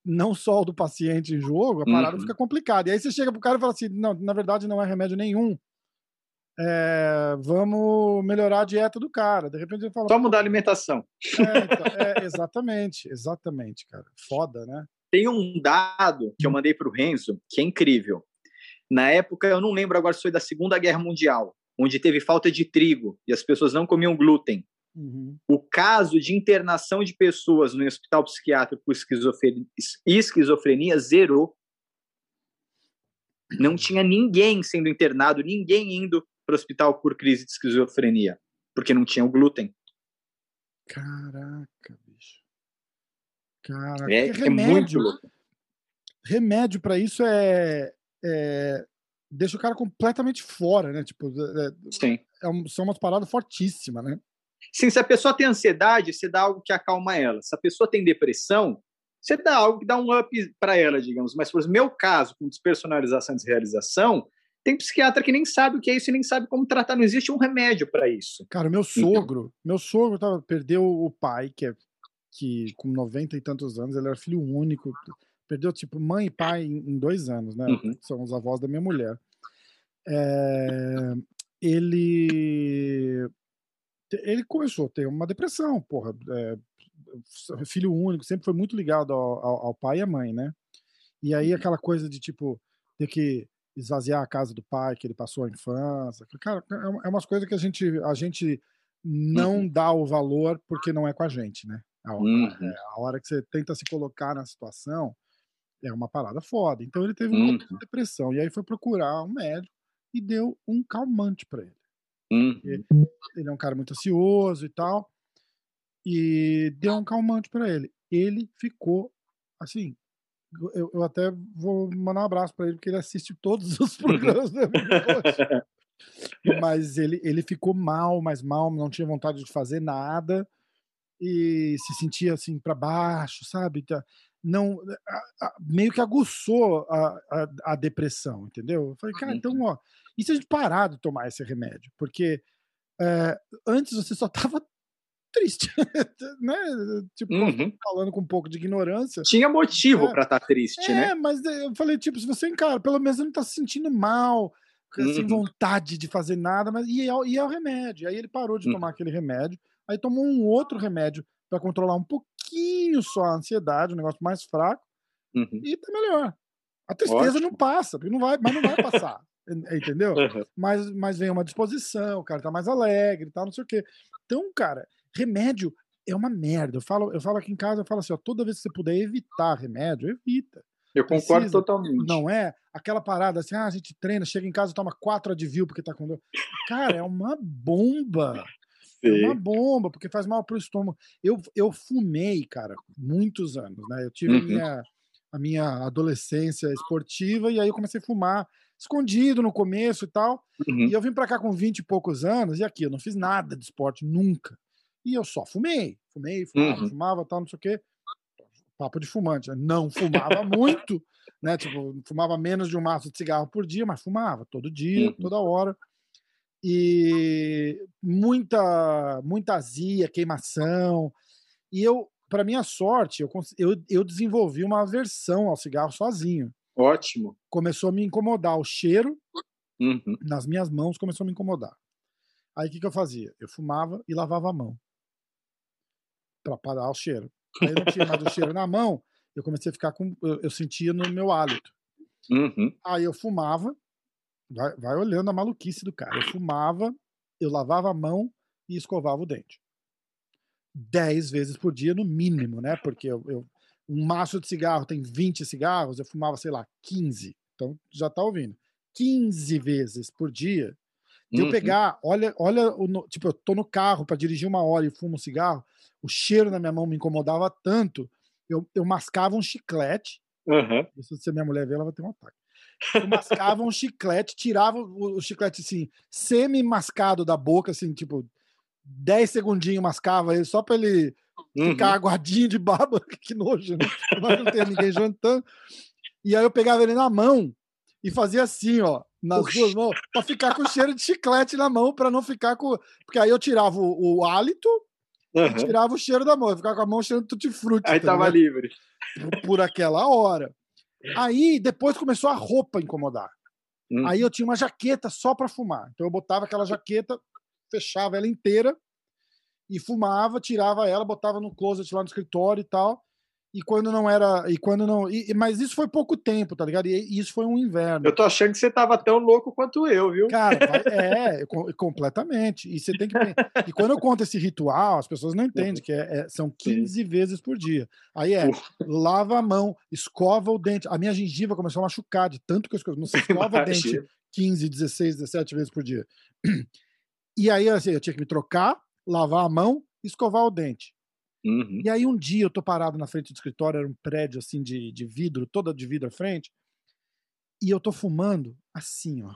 não só o do paciente em jogo, a parada uhum. fica complicada. E aí você chega pro cara e fala assim: não, na verdade não é remédio nenhum. É, vamos melhorar a dieta do cara. De repente ele fala. Só mudar a alimentação. É, então, é, exatamente, exatamente, cara. Foda, né? Tem um dado que eu mandei para o Renzo que é incrível. Na época, eu não lembro agora se foi da Segunda Guerra Mundial, onde teve falta de trigo e as pessoas não comiam glúten. Uhum. O caso de internação de pessoas no hospital psiquiátrico por esquizofrenia, esquizofrenia zerou. Não tinha ninguém sendo internado, ninguém indo para o hospital por crise de esquizofrenia, porque não tinha o glúten. Caraca, bicho. Caraca, é, é muito louco. Remédio para isso é, é, deixa o cara completamente fora, né? Tipo, é, Sim. É um, são umas paradas fortíssimas, né? Sim, se a pessoa tem ansiedade, você dá algo que acalma ela. Se a pessoa tem depressão, você dá algo que dá um up para ela, digamos. Mas, por exemplo, meu caso, com despersonalização e desrealização, tem psiquiatra que nem sabe o que é isso e nem sabe como tratar. Não existe um remédio para isso. Cara, meu sogro, meu sogro tava, perdeu o pai, que é que com 90 e tantos anos, ele era filho único. Perdeu, tipo, mãe e pai em, dois anos, né? Uhum. São os avós da minha mulher. É, ele ele começou a ter uma depressão, porra. É, filho único, sempre foi muito ligado ao, ao, ao, pai e à mãe, né? E aí uhum. aquela coisa de tipo ter que esvaziar a casa do pai que ele passou a infância, cara, é, é umas coisas que a gente a gente não uhum. dá o valor porque não é com a gente, né? A hora, uhum. é, a hora que você tenta se colocar na situação é uma parada foda. Então ele teve uma uhum. depressão e aí foi procurar um médico e deu um calmante para ele. Uhum. Ele, é um cara muito ansioso e tal. E deu um calmante para ele. Ele ficou assim. Eu, eu, até vou mandar um abraço para ele, porque ele assiste todos os programas da minha Mas ele, ele ficou mal, mais mal, não tinha vontade de fazer nada e se sentia assim para baixo, sabe? Não, a, a, meio que aguçou a, a, depressão, entendeu? Eu falei, cara, então, uhum. ó, e se a gente parar de tomar esse remédio? Porque é, antes você só tava triste, né? Tipo, uhum. falando com um pouco de ignorância. Tinha motivo é, para estar tá triste, é, né? É, mas eu falei, tipo, se você encara, pelo menos não tá se sentindo mal, uhum. sem vontade de fazer nada, mas e é, e é o remédio. Aí ele parou de uhum. tomar aquele remédio, aí tomou um outro remédio para controlar um pouquinho só a ansiedade, um negócio mais fraco, uhum. e tá melhor. A tristeza Ótimo. não passa, porque não vai, mas não vai passar. entendeu? Uhum. Mas, mas vem uma disposição, o cara tá mais alegre e tal, não sei o quê. Então, cara, remédio é uma merda. Eu falo, eu falo aqui em casa, eu falo assim, ó, toda vez que você puder evitar remédio, evita. Eu concordo Precisa, totalmente. Não é aquela parada assim, ah, a gente treina, chega em casa toma quatro Advil porque tá com dor. Cara, é uma bomba. Sim. É uma bomba, porque faz mal pro estômago. Eu, eu fumei, cara, muitos anos, né? Eu tive uhum. a, minha, a minha adolescência esportiva e aí eu comecei a fumar escondido no começo e tal. Uhum. E eu vim para cá com 20 e poucos anos, e aqui eu não fiz nada de esporte nunca. E eu só fumei. Fumei, fumava, uhum. fumava, tal, não sei o quê. Papo de fumante, né? Não fumava muito, né? Tipo, fumava menos de um maço de cigarro por dia, mas fumava todo dia, uhum. toda hora. E muita, muita azia, queimação. E eu, para minha sorte, eu, eu, eu desenvolvi uma aversão ao cigarro sozinho. Ótimo. Começou a me incomodar o cheiro uhum. nas minhas mãos, começou a me incomodar. Aí o que, que eu fazia? Eu fumava e lavava a mão para parar o cheiro. Aí eu não tinha mais o cheiro na mão, eu comecei a ficar com. Eu, eu sentia no meu hálito. Uhum. Aí eu fumava, vai, vai olhando a maluquice do cara. Eu fumava, eu lavava a mão e escovava o dente. Dez vezes por dia, no mínimo, né? Porque eu, eu um maço de cigarro tem 20 cigarros, eu fumava, sei lá, 15. Então já tá ouvindo. 15 vezes por dia. Uhum. eu pegar, olha, olha, o, tipo, eu tô no carro para dirigir uma hora e fumo um cigarro, o cheiro na minha mão me incomodava tanto, eu, eu mascava um chiclete. Uhum. Se a minha mulher ver, ela vai ter um ataque. Eu mascava um chiclete, tirava o, o chiclete assim, semi-mascado da boca, assim, tipo, 10 segundinhos mascava ele só para ele uhum. ficar aguadinho de baba, que nojo, né? Mas não tem ninguém jantando. E aí eu pegava ele na mão e fazia assim, ó, nas Oxi. duas mãos, para ficar com cheiro de chiclete na mão, para não ficar com. Porque aí eu tirava o, o hálito uhum. e tirava o cheiro da mão, eu ficava com a mão cheirando tutti-frutti. Aí tá tava livre. Por, por aquela hora. Aí depois começou a roupa incomodar. Hum. Aí eu tinha uma jaqueta só para fumar. Então eu botava aquela jaqueta, fechava ela inteira e fumava, tirava ela, botava no closet lá no escritório e tal. E quando não era. E quando não. E, mas isso foi pouco tempo, tá ligado? E, isso foi um inverno. Eu tô achando que você tava tão louco quanto eu, viu? Cara, é, completamente. E você tem que. E quando eu conto esse ritual, as pessoas não entendem que é, é, são 15 Sim. vezes por dia. Aí é, lava a mão, escova o dente. A minha gengiva começou a machucar de tanto que eu escova. Não se escova o dente 15, 16, 17 vezes por dia. E aí, assim, eu tinha que me trocar, lavar a mão, escovar o dente. Uhum. E aí um dia eu tô parado na frente do escritório, era um prédio assim de, de vidro, toda de vidro à frente, e eu tô fumando assim, ó.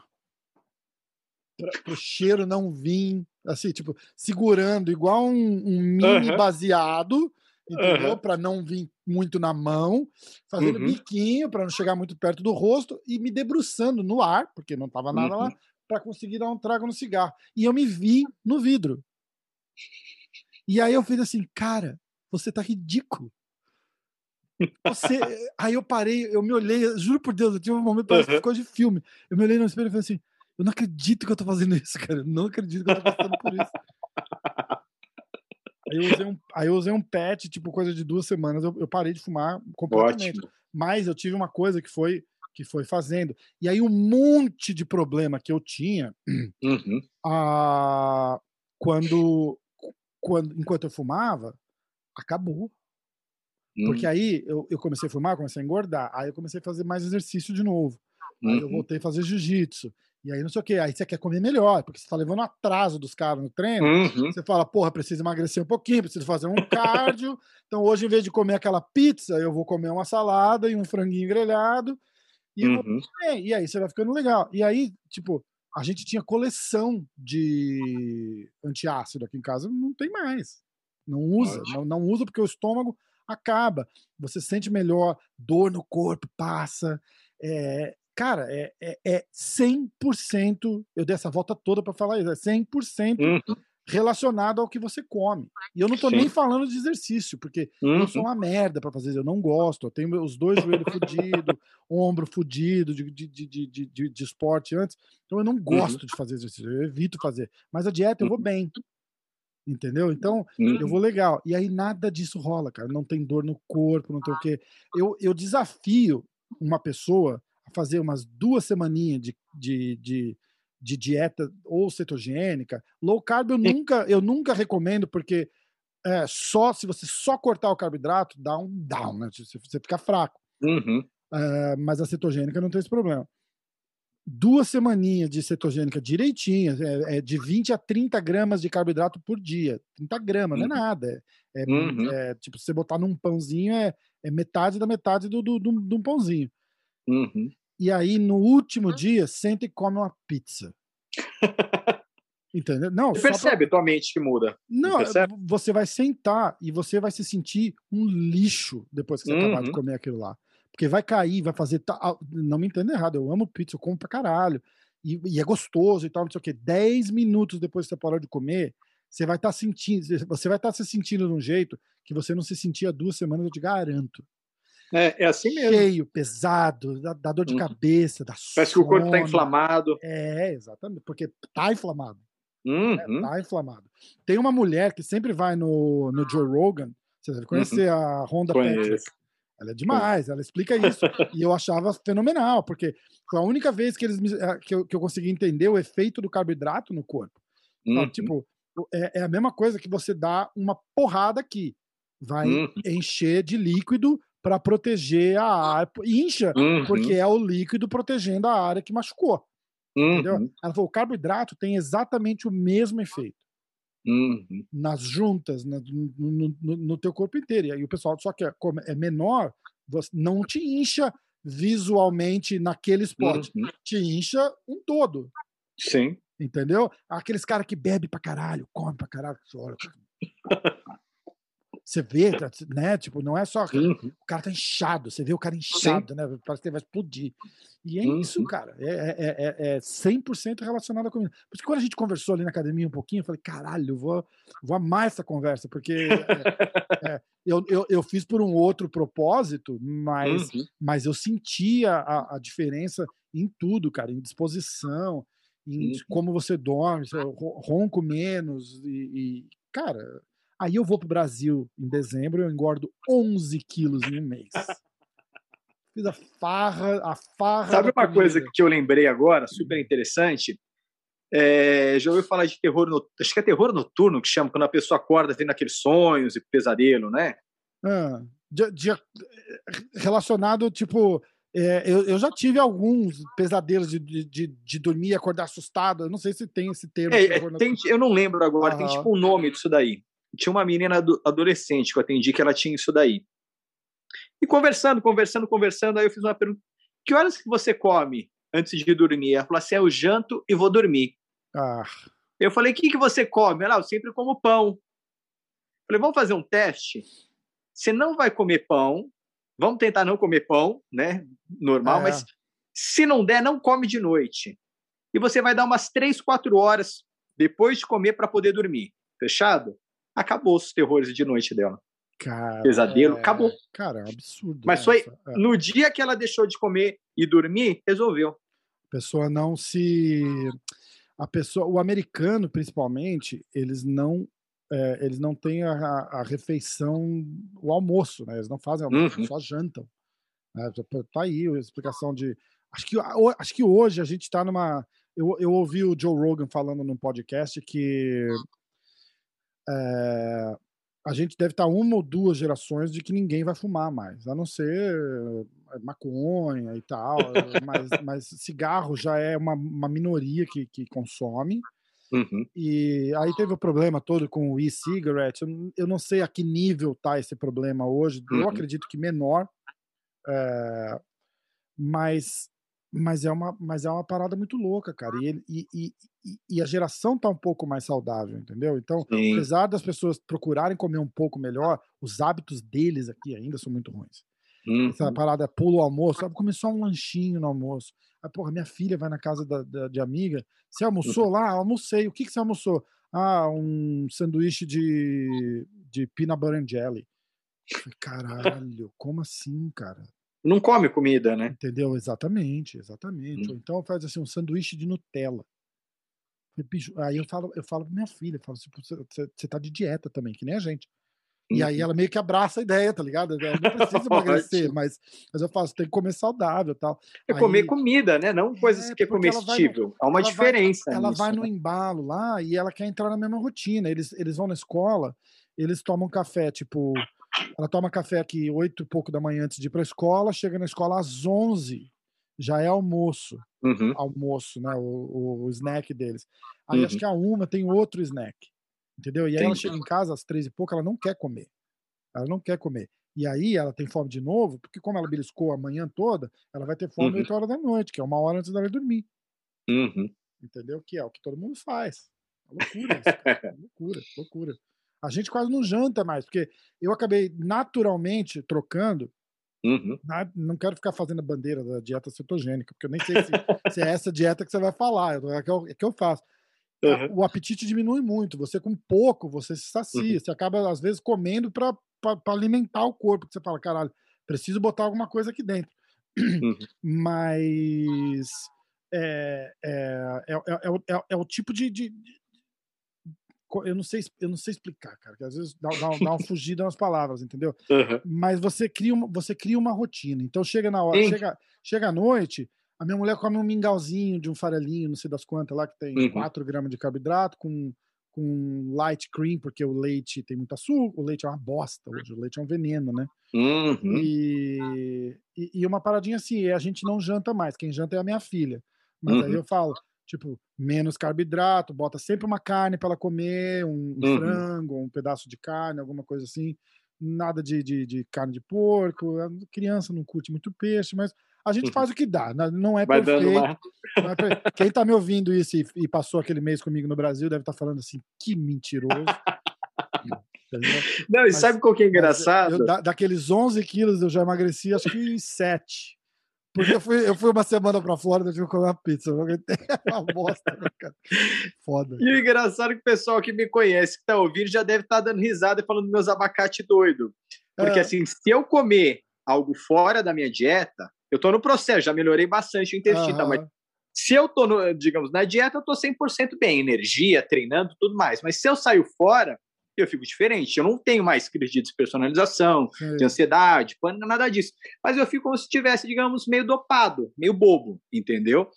Pra, pro cheiro não vir, assim, tipo, segurando, igual um, um mini uhum. baseado, entendeu? Uhum. Para não vir muito na mão, fazendo uhum. biquinho para não chegar muito perto do rosto e me debruçando no ar, porque não tava nada lá, uhum. para conseguir dar um trago no cigarro. E eu me vi no vidro. E aí eu fiz assim, cara, você tá ridículo. Você... aí eu parei, eu me olhei, juro por Deus, eu tive um momento parece uhum. de filme. Eu me olhei no espelho e falei assim, eu não acredito que eu tô fazendo isso, cara. Eu não acredito que eu tô passando por isso. Aí eu usei um, aí eu usei um pet, tipo, coisa de duas semanas, eu, eu parei de fumar completamente. Ótimo. Mas eu tive uma coisa que foi que foi fazendo. E aí um monte de problema que eu tinha uhum. a, quando quando, enquanto eu fumava, acabou. Hum. Porque aí eu, eu comecei a fumar, comecei a engordar. Aí eu comecei a fazer mais exercício de novo. Aí uhum. eu voltei a fazer jiu-jitsu. E aí não sei o que. Aí você quer comer melhor, porque você tá levando atraso dos caras no treino. Uhum. Você fala, porra, preciso emagrecer um pouquinho, preciso fazer um cardio. então hoje, em vez de comer aquela pizza, eu vou comer uma salada e um franguinho grelhado. E, uhum. e aí você vai ficando legal. E aí, tipo, a gente tinha coleção de antiácido aqui em casa, não tem mais. Não usa, não, não, usa porque o estômago acaba. Você sente melhor, dor no corpo passa. É, cara, é, é, é 100%. Eu dei essa volta toda para falar isso, é 100% uhum relacionado ao que você come. E eu não tô Sim. nem falando de exercício, porque uhum. eu sou uhum. uma merda para fazer, eu não gosto. Eu tenho os dois joelhos fudidos, ombro fudido de, de, de, de, de, esporte antes. Então eu não uhum. gosto uhum. de fazer exercício, eu evito fazer. Mas a dieta eu vou bem. Entendeu? Então, uhum. eu vou legal. E aí nada disso rola, cara. Não tem dor no corpo, não tem o quê. Eu, eu desafio uma pessoa a fazer umas duas semaninhas de, de, de dieta ou cetogênica. Low carb eu nunca, eu nunca recomendo, porque é, só se você só cortar o carboidrato, dá um down, né? Você, você fica fraco. Uhum. É, mas a cetogênica não tem esse problema. Duas semaninhas de cetogênica direitinha, é, é, de 20 a 30 gramas de carboidrato por dia. 30 gramas, uhum. não é uhum. nada. É, uhum. é, tipo, se você botar num pãozinho, é, é metade da metade do, do, do, de um pãozinho. Uhum e aí no último dia senta e come uma pizza. Entendeu? Não, você percebe pra... tua mente que muda. Não, você vai sentar e você vai se sentir um lixo depois que você uhum. acabar de uhum. comer aquilo lá. Porque vai cair, vai fazer. Não me entenda errado, eu amo pizza, eu como pra caralho. E, e é gostoso e tal, não sei o quê. Dez minutos depois que você parou de comer, você vai estar tá sentindo, você vai estar tá se sentindo de um jeito que você não se sentia duas semanas, eu te garanto. É, é assim mesmo. Cheio, pesado, dá, dá dor de uhum. cabeça, dá Parece sono. que o corpo está inflamado. É, exatamente, porque tá inflamado. Né, uhum. É, tá inflamado. Tem uma mulher que sempre vai no, no Joe Rogan, você deve conhecer uhum. a Honda Patrick. Ela é demais, ela explica isso. e eu achava fenomenal, porque foi a única vez que, eles me, eh, que, eu, que eu consegui entender o efeito do carboidrato no corpo. Então, uhum. tipo, é, é, a mesma coisa que você dá uma porrada aqui. Vai uhum. encher de líquido para proteger a área. Incha, uhum. porque é o líquido protegendo a área que machucou. Uhum. Entendeu? Ela falou: o carboidrato tem exatamente o mesmo efeito. Uhum. Nas juntas, no, no, no, no, teu corpo inteiro. E aí o pessoal, só que é, é menor, você não te incha visualmente naquele esporte. Uhum. Te incha um todo. Sim. Entendeu? Aqueles caras que bebe pra caralho, come pra caralho, olha. Você vê, né? Tipo, não é só. Uhum. O cara tá inchado, você vê o cara inchado, Sim. né? Parece que ele vai explodir. E é uhum. isso, cara. É, é, é, é 100% relacionado à comida. Por isso que quando a gente conversou ali na academia um pouquinho, eu falei, caralho, eu vou, vou amar essa conversa, porque é, é, eu, eu, eu, fiz por um outro propósito, mas, uhum. mas eu sentia a, a, diferença em tudo, cara, em disposição, em uhum. como você dorme, ronco menos, e, e cara Aí eu vou pro Brasil em dezembro, eu engordo 11 quilos em um mês. Fiz a farra, a farra. Sabe uma coisa que eu lembrei agora, super interessante? É, já ouviu falar de terror noturno? Acho que é terror noturno que chama, quando a pessoa acorda tendo aqueles sonhos e pesadelo, né? Ah, de, de, relacionado, tipo, é, eu, eu, já tive alguns pesadelos de, de, de, dormir e acordar assustado. Eu não sei se tem esse termo. É, tem, eu não lembro agora, tem tipo um nome disso daí. Tinha uma menina adolescente que eu atendi que ela tinha isso daí. E conversando, conversando, conversando, aí eu fiz uma pergunta: que horas que você come antes de dormir? Ela falou assim: eu janto e vou dormir. Ah. Eu falei: o que, que você come? Ela, ah, eu sempre como pão. Eu falei: vamos fazer um teste? Você não vai comer pão, vamos tentar não comer pão, né? Normal, é. mas se não der, não come de noite. E você vai dar umas três, quatro horas depois de comer para poder dormir. Fechado? Acabou os terrores de noite dela. Cara, Pesadelo, é... acabou. Cara, é um absurdo. Mas foi é. no dia que ela deixou de comer e dormir, resolveu. A pessoa não se. A pessoa, o americano, principalmente, eles não é, eles não têm a, a, refeição, o almoço, né? Eles não fazem almoço, uhum. só jantam. Né? Tá aí a explicação de. Acho que, acho que hoje a gente está numa. Eu, eu ouvi o Joe Rogan falando num podcast que é, a gente deve estar uma ou duas gerações de que ninguém vai fumar mais, a não ser eh, maconha e tal, mas, mas cigarro já é uma, uma minoria que, que consome. Uhum. E aí teve o problema todo com o e-cigarette. Eu, não sei a que nível tá esse problema hoje. Uhum. Eu acredito que menor. É, mas, mas, é uma, mas é uma parada muito louca, cara. E, e, e, e a geração tá um pouco mais saudável, entendeu? Então, Sim. apesar das pessoas procurarem comer um pouco melhor, os hábitos deles aqui ainda são muito ruins. Uhum. Essa parada é pulo o almoço, sabe? Comer só um lanchinho no almoço. Aí, porra, minha filha vai na casa da, da de amiga. Você almoçou uhum. lá? Almocei. O que, que você almoçou? Ah, um sanduíche de, de peanut butter and jelly. Caralho, como assim, cara? Não come comida, né? Entendeu? Exatamente, exatamente. Hum. Ou então faz assim um sanduíche de Nutella. Aí eu falo, eu falo pra minha filha, eu falo, assim, você, você tá de dieta também, que nem a gente. E aí uhum. ela meio que abraça a ideia, tá ligado? Eu não precisa emagrecer, mas, mas eu faço, tem que comer saudável tal. É aí, comer comida, né? Não coisas é, que é comestível. Há uma ela diferença. Vai, ela vai no né? embalo lá e ela quer entrar na mesma rotina. Eles, eles vão na escola, eles tomam café, tipo. Ela toma café aqui oito e pouco da manhã antes de ir pra escola, chega na escola às onze já é almoço. Uhum. Almoço, né? O, o, snack deles. Aí uhum. acho que a uma tem outro snack. Entendeu? E aí Entendi. ela chega em casa às três e pouco, ela não quer comer. Ela não quer comer. E aí ela tem fome de novo, porque como ela beliscou a manhã toda, ela vai ter fome uhum. 8 horas da noite, que é uma hora antes dela dormir. Uhum. Entendeu? Que é o que todo mundo faz. É loucura isso, cara. loucura, loucura. A gente quase não janta mais, porque eu acabei naturalmente trocando. Uhum. Na, não quero ficar fazendo a bandeira da dieta cetogênica, porque eu nem sei se, se é essa dieta que você vai falar, é que eu, é que eu faço. Uhum. O apetite diminui muito. Você com pouco, você se sacia. Uhum. Você acaba, às vezes, comendo para alimentar o corpo. Que você fala, caralho, preciso botar alguma coisa aqui dentro. Uhum. Mas é, é, é, é, o tipo de, de, de, eu não sei eu não sei explicar cara que às vezes dá, dá, dá uma fugida nas palavras entendeu mas você cria uma, você cria uma rotina então chega na hora chega chega à noite a minha mulher come um mingauzinho de um farelinho, não sei das quantas lá, que tem uhum. 4 gramas de carboidrato, com, com light cream, porque o leite tem muito açúcar, o leite é uma bosta hoje, o leite é um veneno, né? Uhum. E, e, e, uma paradinha assim, a gente não janta mais, quem janta é a minha filha. Mas uhum. aí eu falo, tipo, menos carboidrato, bota sempre uma carne para ela comer, um, um uhum. frango, um pedaço de carne, alguma coisa assim. Nada de, de, de carne de porco. A criança não curte muito peixe, mas a gente faz o que dá, né? não é Vai perfeito. Não é. Quem está me ouvindo isso e, e, passou aquele mês comigo no Brasil deve estar tá falando assim, que mentiroso. não, e sabe qual que é engraçado? Eu, da, daqueles 11 quilos eu já emagreci acho que 7. Porque eu fui, eu fui uma semana pra Flórida, tive que comer uma pizza. É uma bosta, né, cara? Foda. E o engraçado é que o pessoal que me conhece, que tá ouvindo, já deve estar tá dando risada e falando meus abacate doido. Porque, é. assim, se eu comer algo fora da minha dieta, eu tô no processo, já melhorei bastante o intestino, uhum. tá, mas se eu tô, no, digamos, na dieta, eu tô 100% bem, energia, treinando, tudo mais. Mas se eu saio fora, eu fico diferente. Eu não tenho mais crise de despersonalização, Sim. de ansiedade, pânico, nada disso. Mas eu fico como se estivesse, digamos, meio dopado, meio bobo, entendeu?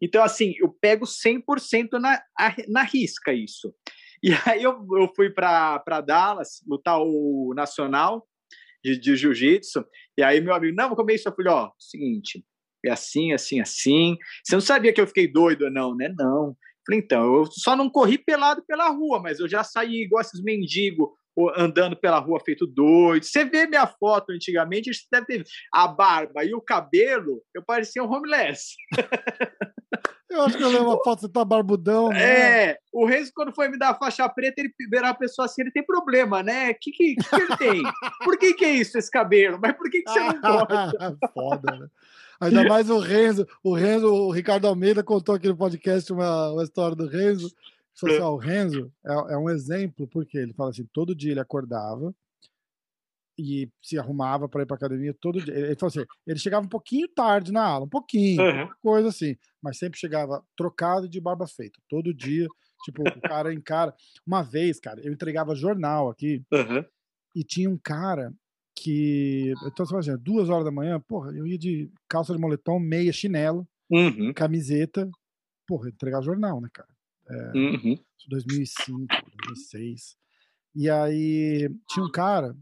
Então, assim, eu pego 100% na, na risca isso. E aí eu, eu fui para Dallas, lutar o Nacional de, de Jiu-Jitsu, e aí meu amigo, não, vou comer isso. Eu falei, ó, seguinte, é assim, assim, assim. Você não sabia que eu fiquei doido ou não, né? Não. Falei, então, eu só não corri pelado pela rua, mas eu já saí igual esses mendigos andando pela rua feito doido. Você vê minha foto antigamente, você deve ter a barba e o cabelo, eu parecia um homeless. Eu acho que eu lembro uma foto, você tá barbudão, né? É, o Renzo, quando foi me dar a faixa preta, ele verá a pessoa assim, ele tem problema, né? O que, que, que, ele tem? Por que, que é isso, esse cabelo? Mas por que, que você não pode? Foda, né? Ainda mais o Renzo, o Renzo, o Ricardo Almeida contou aqui no podcast uma, uma história do Renzo. Assim, o Renzo é, é, um exemplo, porque ele fala assim: todo dia ele acordava e se arrumava para ir para academia todo dia. Ele falou assim: ele chegava um pouquinho tarde na aula, um pouquinho, uhum. coisa assim, mas sempre chegava trocado de barba feita, todo dia. Tipo, o cara encara. Uma vez, cara, eu entregava jornal aqui uhum. e tinha um cara que. Então, você imagina, duas horas da manhã, porra, eu ia de calça de moletom, meia, chinelo, uhum. camiseta, porra, entregar jornal, né, cara? É, uhum. 2005, 2006. E aí tinha um cara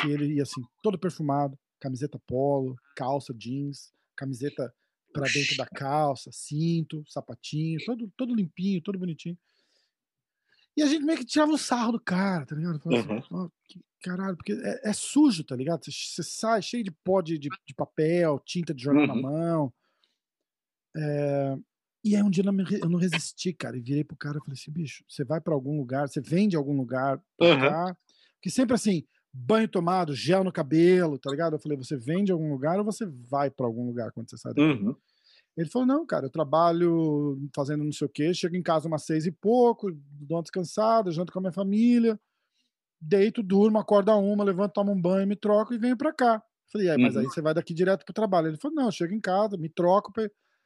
que ele ia assim, todo perfumado, camiseta polo, calça jeans, camiseta para dentro da calça, cinto, sapatinho, todo, todo limpinho, todo bonitinho. E a gente meio que tirava o sarro do cara, tá ligado? Falava uhum. assim, oh, que caralho, porque é, é, sujo, tá ligado? Você, sai cheio de pó de, de, de papel, tinta de jornal uhum. na mão. É, e aí um dia eu não, eu não, resisti, cara, e virei pro cara e falei assim, bicho, você vai para algum lugar, você vende algum lugar pra uhum. cá, que sempre assim, banho tomado, gel no cabelo, tá ligado? Eu falei, você vende algum lugar ou você vai para algum lugar quando você sai daqui? Uhum. Ele falou: não, cara, eu trabalho fazendo não sei o quê, chego em casa umas seis e pouco, dou uma descansada, janto com a minha família, deito, durmo, acordo a uma, levanto, tomo um banho, me troco e venho pra cá. falei, é, mas uhum. aí você vai daqui direto pro trabalho. Ele falou: não, eu chego em casa, me troco.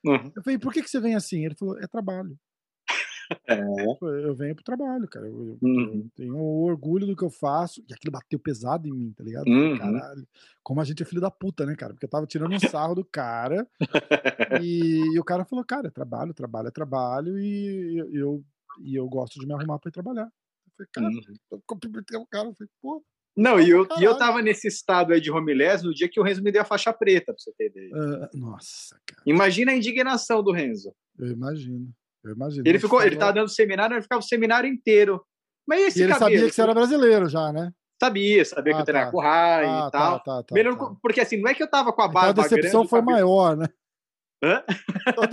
Uhum. Eu falei, por que, que você vem assim? Ele falou: é trabalho. É. Eu venho pro trabalho, cara. Eu, uhum. eu, tenho orgulho do que eu faço. E aquilo bateu pesado em mim, tá ligado? Uhum. Caralho. Como a gente é filho da puta, né, cara? Porque eu tava tirando um sarro do cara. e, e, o cara falou, cara, é trabalho, trabalho é trabalho. E eu, e eu gosto de me arrumar pra ir trabalhar. Eu falei, cara, uhum. eu o cara. Eu falei, pô. Não, e eu, e eu tava nesse estado aí de Romilés no dia que o Renzo me deu a faixa preta, pra você ter ideia. Uh, nossa, cara. Imagina a indignação do Renzo. Eu imagino. Eu imagino. Ele ficou, ele tava dando seminário, ele ficava o seminário inteiro. Mas esse e ele cabelo, sabia que você era brasileiro já, né? Sabia, sabia ah, que eu treinava tá. com raio ah, e tá, tal. Tá, tá, Melhor, tá. Porque assim, não é que eu tava com a barba então a decepção foi maior, né? Hã? Então,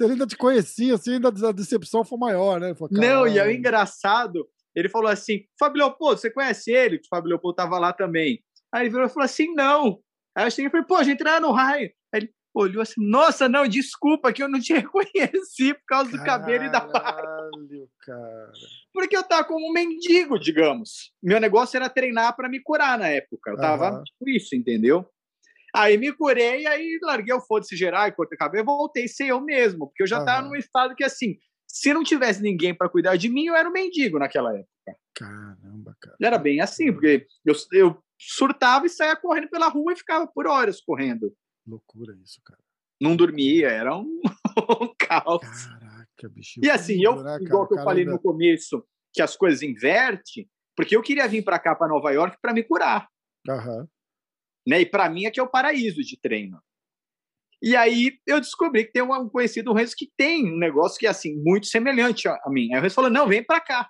ele ainda te conhecia, assim, ainda a decepção foi maior, né? Falou, não, e é o engraçado, ele falou assim, Fábio Leopoldo, você conhece ele? O Fábio Leopoldo tava lá também. Aí ele virou e falou assim, não. Aí eu cheguei e falei, pô, a gente treina no raio. Olhou assim, nossa, não, desculpa que eu não te reconheci por causa do cabelo e da barba. cara. Porque eu tava como um mendigo, digamos. Meu negócio era treinar para me curar na época. Eu tava uhum. tipo isso, entendeu? Aí me curei, aí larguei o foda-se geral e cortei cabelo e voltei ser eu mesmo, porque eu já uhum. tava num estado que assim, se não tivesse ninguém para cuidar de mim, eu era um mendigo naquela época. Caramba, cara. Era bem assim, porque eu, eu surtava e saía correndo pela rua e ficava por horas correndo. Loucura isso, cara. Não dormia, era um, um caos. Caraca, bicho. E assim, eu, né, igual que eu falei no começo, que as coisas invertem, porque eu queria vir para cá, para Nova York, para me curar. Uhum. Né? E para mim aqui é o paraíso de treino. E aí eu descobri que tem um conhecido, um Renzo, que tem um negócio que é assim, muito semelhante a, mim. Aí o Renzo falou: não, vem para cá.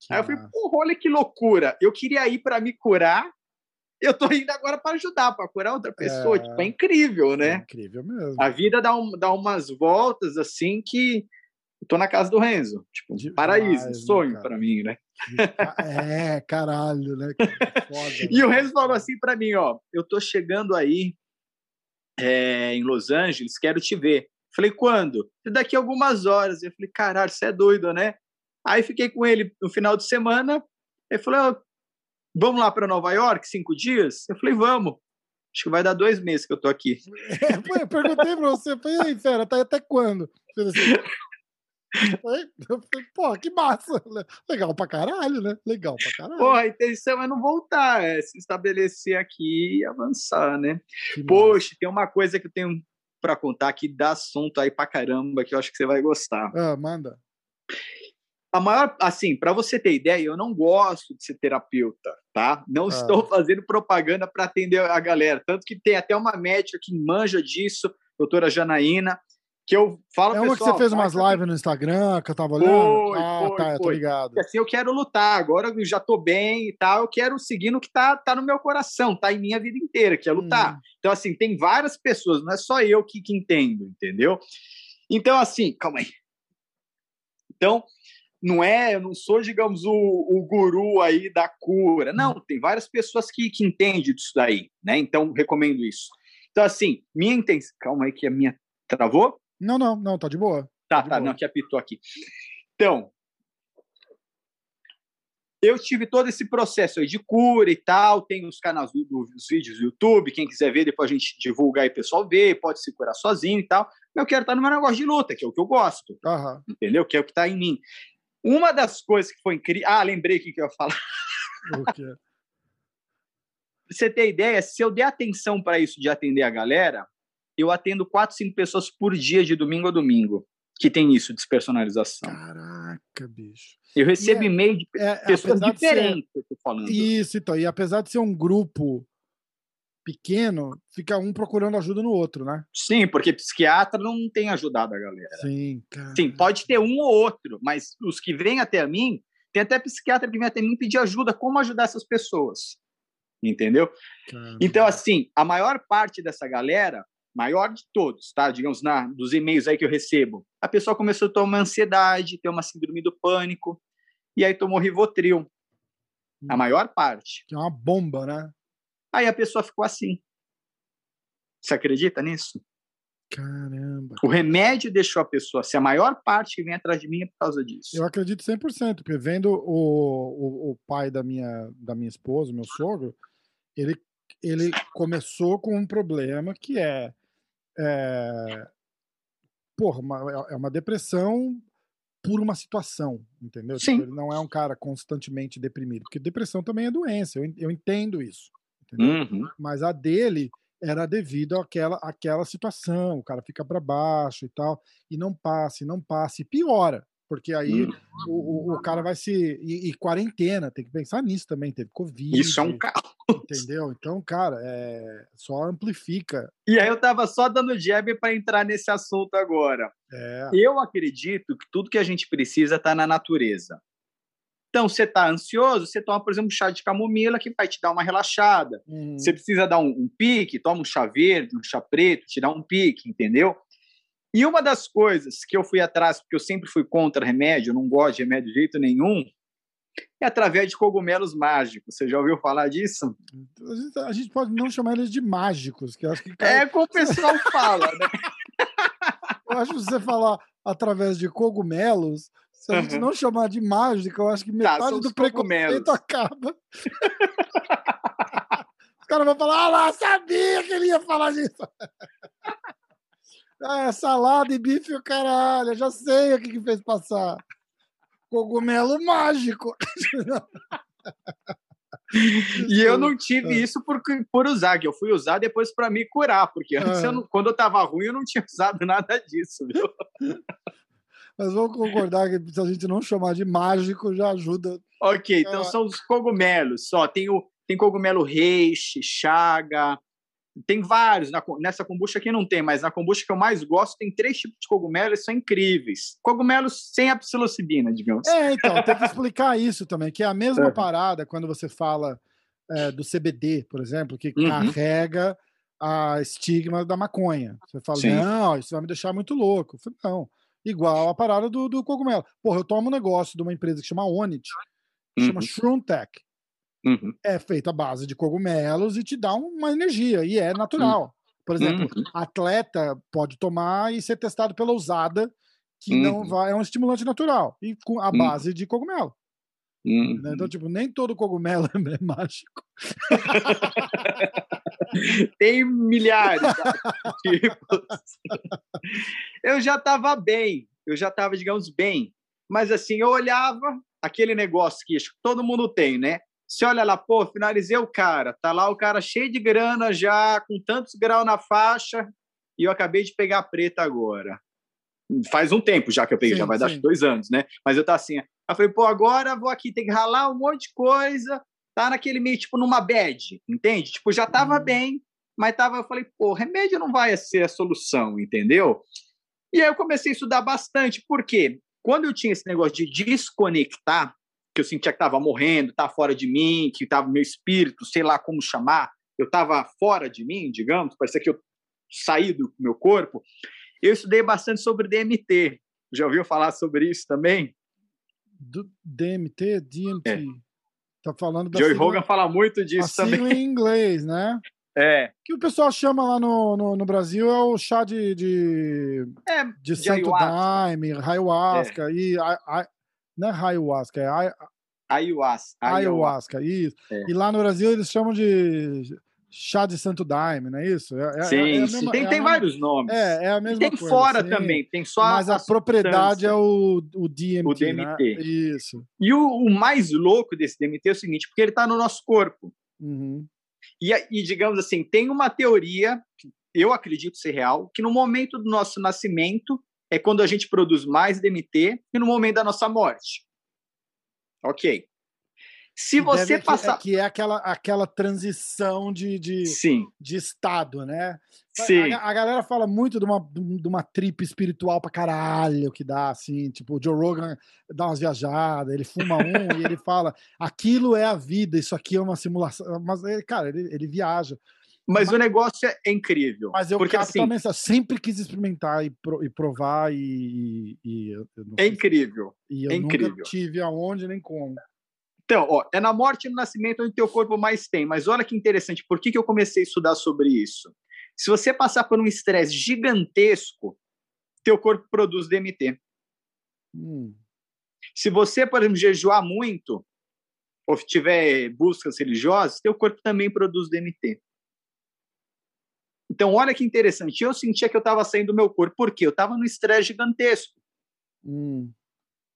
Que aí eu falei, porra, olha que loucura. Eu queria ir para me curar eu tô indo agora para ajudar, para curar outra pessoa. É... Tipo, é incrível, né? É incrível mesmo. A vida dá, um, dá umas voltas assim que tô na casa do Renzo. Tipo, Demais, paraíso, né, sonho para mim, né? É, caralho, né? Foda, e né? o Renzo falou assim para mim, ó, eu tô chegando aí é, em Los Angeles, quero te ver. Falei, quando? Daqui a algumas horas. Eu falei, caralho, você é doido, né? Aí fiquei com ele no final de semana. Ele falou, vamos lá para Nova York, cinco dias? Eu falei, vamos. Acho que vai dar dois meses que eu tô aqui. É, eu perguntei para você, falei, aí, fera, tá até quando? Assim, Pô, que massa! Legal pra caralho, né? Legal pra caralho. Porra, a intenção é não voltar, é se estabelecer aqui e avançar, né? Que Poxa, massa. tem uma coisa que eu tenho para contar que dá assunto aí pra caramba, que eu acho que você vai gostar. Ah, manda. A maior, assim, para você ter ideia, eu não gosto de ser terapeuta, tá? Não ah. estou fazendo propaganda para atender a galera. Tanto que tem até uma médica que manja disso, doutora Janaína, que eu falo É uma pessoal, que você fez umas lives no Instagram, que eu tava olhando? Foi, ah, foi, tá, foi. eu tô ligado. Assim, eu quero lutar, agora eu já tô bem e tal, eu quero seguir no que tá, tá no meu coração, tá em minha vida inteira, que é lutar. Hum. Então, assim, tem várias pessoas, não é só eu que, que entendo, entendeu? Então, assim, calma aí. Então, não é, eu não sou, digamos, o, o guru aí da cura. Não, tem várias pessoas que, que entendem disso daí, né? Então, recomendo isso. Então, assim, minha intenção. Calma aí, que a minha. Travou? Não, não, não, tá de boa. Tá, tá, tá não, que apitou aqui. Então, eu tive todo esse processo aí de cura e tal, tem os canais dos vídeos do YouTube, quem quiser ver, depois a gente divulga aí, o pessoal vê, pode se curar sozinho e tal. Eu quero estar no meu negócio de luta, que é o que eu gosto, uhum. entendeu? Que é o que está em mim. Uma das coisas que foi incrível... Ah, lembrei o que eu ia falar. Pra você ter ideia, se eu der atenção para isso de atender a galera, eu atendo quatro, cinco pessoas por dia, de domingo a domingo, que tem isso, despersonalização. Caraca, bicho. Eu recebo é, e-mail de é, pessoas diferentes, de ser, eu tô falando. Isso, então. E apesar de ser um grupo pequeno, fica um procurando ajuda no outro, né? Sim, porque psiquiatra não tem ajudado a galera. Sim, cara. Sim, pode ter um ou outro, mas os que vêm até mim, tem até psiquiatra que vem até mim pedir ajuda, como ajudar essas pessoas. Entendeu? Caramba. Então, assim, a maior parte dessa galera maior de todos, tá? Digamos, na, dos e-mails aí que eu recebo. A pessoa começou a ter uma ansiedade, ter uma síndrome do pânico, e aí tomou Rivotril. A hum. maior parte. Que é uma bomba, né? Aí a pessoa ficou assim. Você acredita nisso? Caramba. O remédio deixou a pessoa ser a maior parte que vem atrás de mim é por causa disso. Eu acredito 100%, porque vendo o, o, o pai da minha, da minha esposa, meu sogro, ele, ele começou com um problema que é é, porra, uma, é, é uma depressão por uma situação, entendeu? Sim. Tipo, ele não é um cara constantemente deprimido, porque depressão também é doença, eu, eu entendo isso. Uhum. Mas a dele era devido àquela, àquela situação, o cara fica para baixo e tal, e não passa, e não passa, e piora. Porque aí hum. o, o, cara vai se. E, e, quarentena, tem que pensar nisso também. Teve Covid. Isso é um caos. Entendeu? Então, cara, é, só amplifica. E aí eu tava só dando jab para entrar nesse assunto agora. É. Eu acredito que tudo que a gente precisa tá na natureza. Então, você tá ansioso, você toma, por exemplo, um chá de camomila que vai te dar uma relaxada. Hum. Você precisa dar um, um pique, toma um chá verde, um chá preto, te dá um pique, entendeu? E uma das coisas que eu fui atrás, porque eu sempre fui contra remédio, não gosto de remédio de jeito nenhum, é através de cogumelos mágicos. Você já ouviu falar disso? A gente pode não chamar eles de mágicos, que acho que é como o pessoal fala, né? Eu acho que você falar através de cogumelos, se a gente não chamar de mágica, eu acho que tá, metade tá, do preconceito acaba. Os caras vão falar, ah lá, sabia que ele ia falar disso. Ah, é salada e bife o caralho. Eu já sei o que, que fez passar. Cogumelo mágico. e eu não tive é. isso por, por usar, que eu fui usar depois para me curar, porque antes, eu é. não, quando eu tava ruim, eu não tinha usado nada disso, viu? Mas vamos concordar que se a gente não chamar de mágico, já ajuda. Ok, então são os cogumelos só. Tem, o, tem cogumelo reishi, chaga, tem vários, na, nessa kombucha aqui não tem, mas na kombucha que eu mais gosto tem três tipos de cogumelos, são incríveis. Cogumelos sem a psilocibina, digamos. É, então, tem que explicar isso também, que é a mesma é. parada quando você fala é, do CBD, por exemplo, que uhum. carrega a estigma da maconha. Você fala, Sim. não, isso vai me deixar muito louco. Eu não, igual a parada do, do cogumelo. Porra, eu tomo um negócio de uma empresa que chama Onit, que uhum. chama Shroomtech. Uhum. É feita à base de cogumelos e te dá uma energia, e é natural. Uhum. Por exemplo, uhum. atleta pode tomar e ser testado pela usada, que não uhum. vai, é um estimulante natural, e com a uhum. base de cogumelo. Então, tipo, nem todo cogumelo é mágico. Tem milhares de tipos. Eu já estava bem, eu já estava, digamos, bem. Mas assim, eu olhava aquele negócio que todo mundo tem, né? Você olha lá, pô, finalizei o cara, tá lá o cara cheio de grana já, com tantos graus na faixa, e eu acabei de pegar a preta agora. Faz um tempo já que eu peguei, sim, já vai sim. dar dois anos, né? Mas eu tá assim, eu falei, pô, agora vou aqui, ter que ralar um monte de coisa, tá naquele meio, tipo, numa bad, entende? Tipo, já tava hum. bem, mas tava, eu falei, pô, remédio não vai ser a solução, entendeu? E aí eu comecei a estudar bastante, porque quando eu tinha esse negócio de desconectar, que eu sentia que estava morrendo, estava fora de mim, que estava meu espírito, sei lá como chamar, eu estava fora de mim, digamos, parecia que eu saí do meu corpo. Eu estudei bastante sobre DMT. Já ouviu falar sobre isso também? Do DMT, DMT. É. Tá falando da Joey sigla, Rogan fala muito disso a também. em inglês, né? É. Que o pessoal chama lá no, no, no Brasil é o chá de de, é, de, de Santo Daime, ayahuasca é. e a, a, não é ayahuasca, é a, ayahuasca. Ayahuasca, isso. É. E lá no Brasil eles chamam de chá de Santo Daime, não é isso? É, é, é sim, é mesma, tem, tem vários nomes. É, é a mesma tem coisa. Tem fora sim. também, tem só Mas a, a propriedade é o, o DMT. O DMT. Né? Isso. E o, o, mais louco desse DMT é o seguinte, porque ele está no nosso corpo. Uhum. E, e, digamos assim, tem uma teoria, que eu acredito ser real, que no momento do nosso nascimento é quando a gente produz mais DMT e no momento da nossa morte. Ok. Se você passar. Que, é, que é aquela, aquela transição de, de, Sim. de estado, né? Sim. A, a, galera fala muito de uma, de uma trip espiritual pra caralho que dá, assim. Tipo, o Joe Rogan dá umas viajadas, ele fuma um e ele fala: aquilo é a vida, isso aqui é uma simulação. Mas, cara, ele, ele viaja. Mas, mas, o negócio é incrível. Mas eu porque, assim, sempre quis experimentar e, pro, e provar e. e, e é incrível. E eu é nunca incrível. tive aonde nem como. Então, ó, é na morte e no nascimento onde teu corpo mais tem. Mas olha que interessante, por que, que eu comecei a estudar sobre isso? Se você passar por um estresse gigantesco, teu corpo produz DMT. Hum. Se você, por exemplo, jejuar muito, ou tiver buscas religiosas, teu corpo também produz DMT. Então, olha que interessante. Eu sentia que eu estava saindo do meu corpo. Por quê? Eu estava no estresse gigantesco. Hum.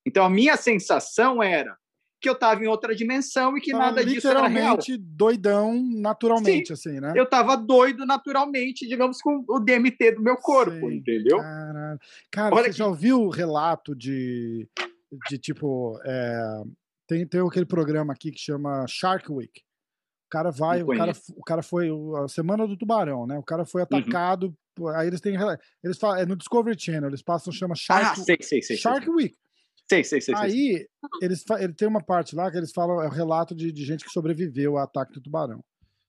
Então, a minha sensação era que eu estava em outra dimensão e que nada disso era real. Literalmente doidão naturalmente, Sim, assim, né? Eu estava doido naturalmente, digamos, com o DMT do meu corpo, Sim, entendeu? Cara, Olha você que... já ouviu o relato de, de tipo, é, tem, tem aquele programa aqui que chama Shark Week. O cara vai, o cara, o cara foi a semana do tubarão, né? O cara foi uhum. atacado, uhum. aí eles têm eles falam, é no Discovery Channel, eles passam chama Shark, ah, sei, sei, sei, Shark Week. Sei, sei, sei. Aí, eles, ele tem uma parte lá que eles falam, é o relato de, de gente que sobreviveu ao ataque do tubarão.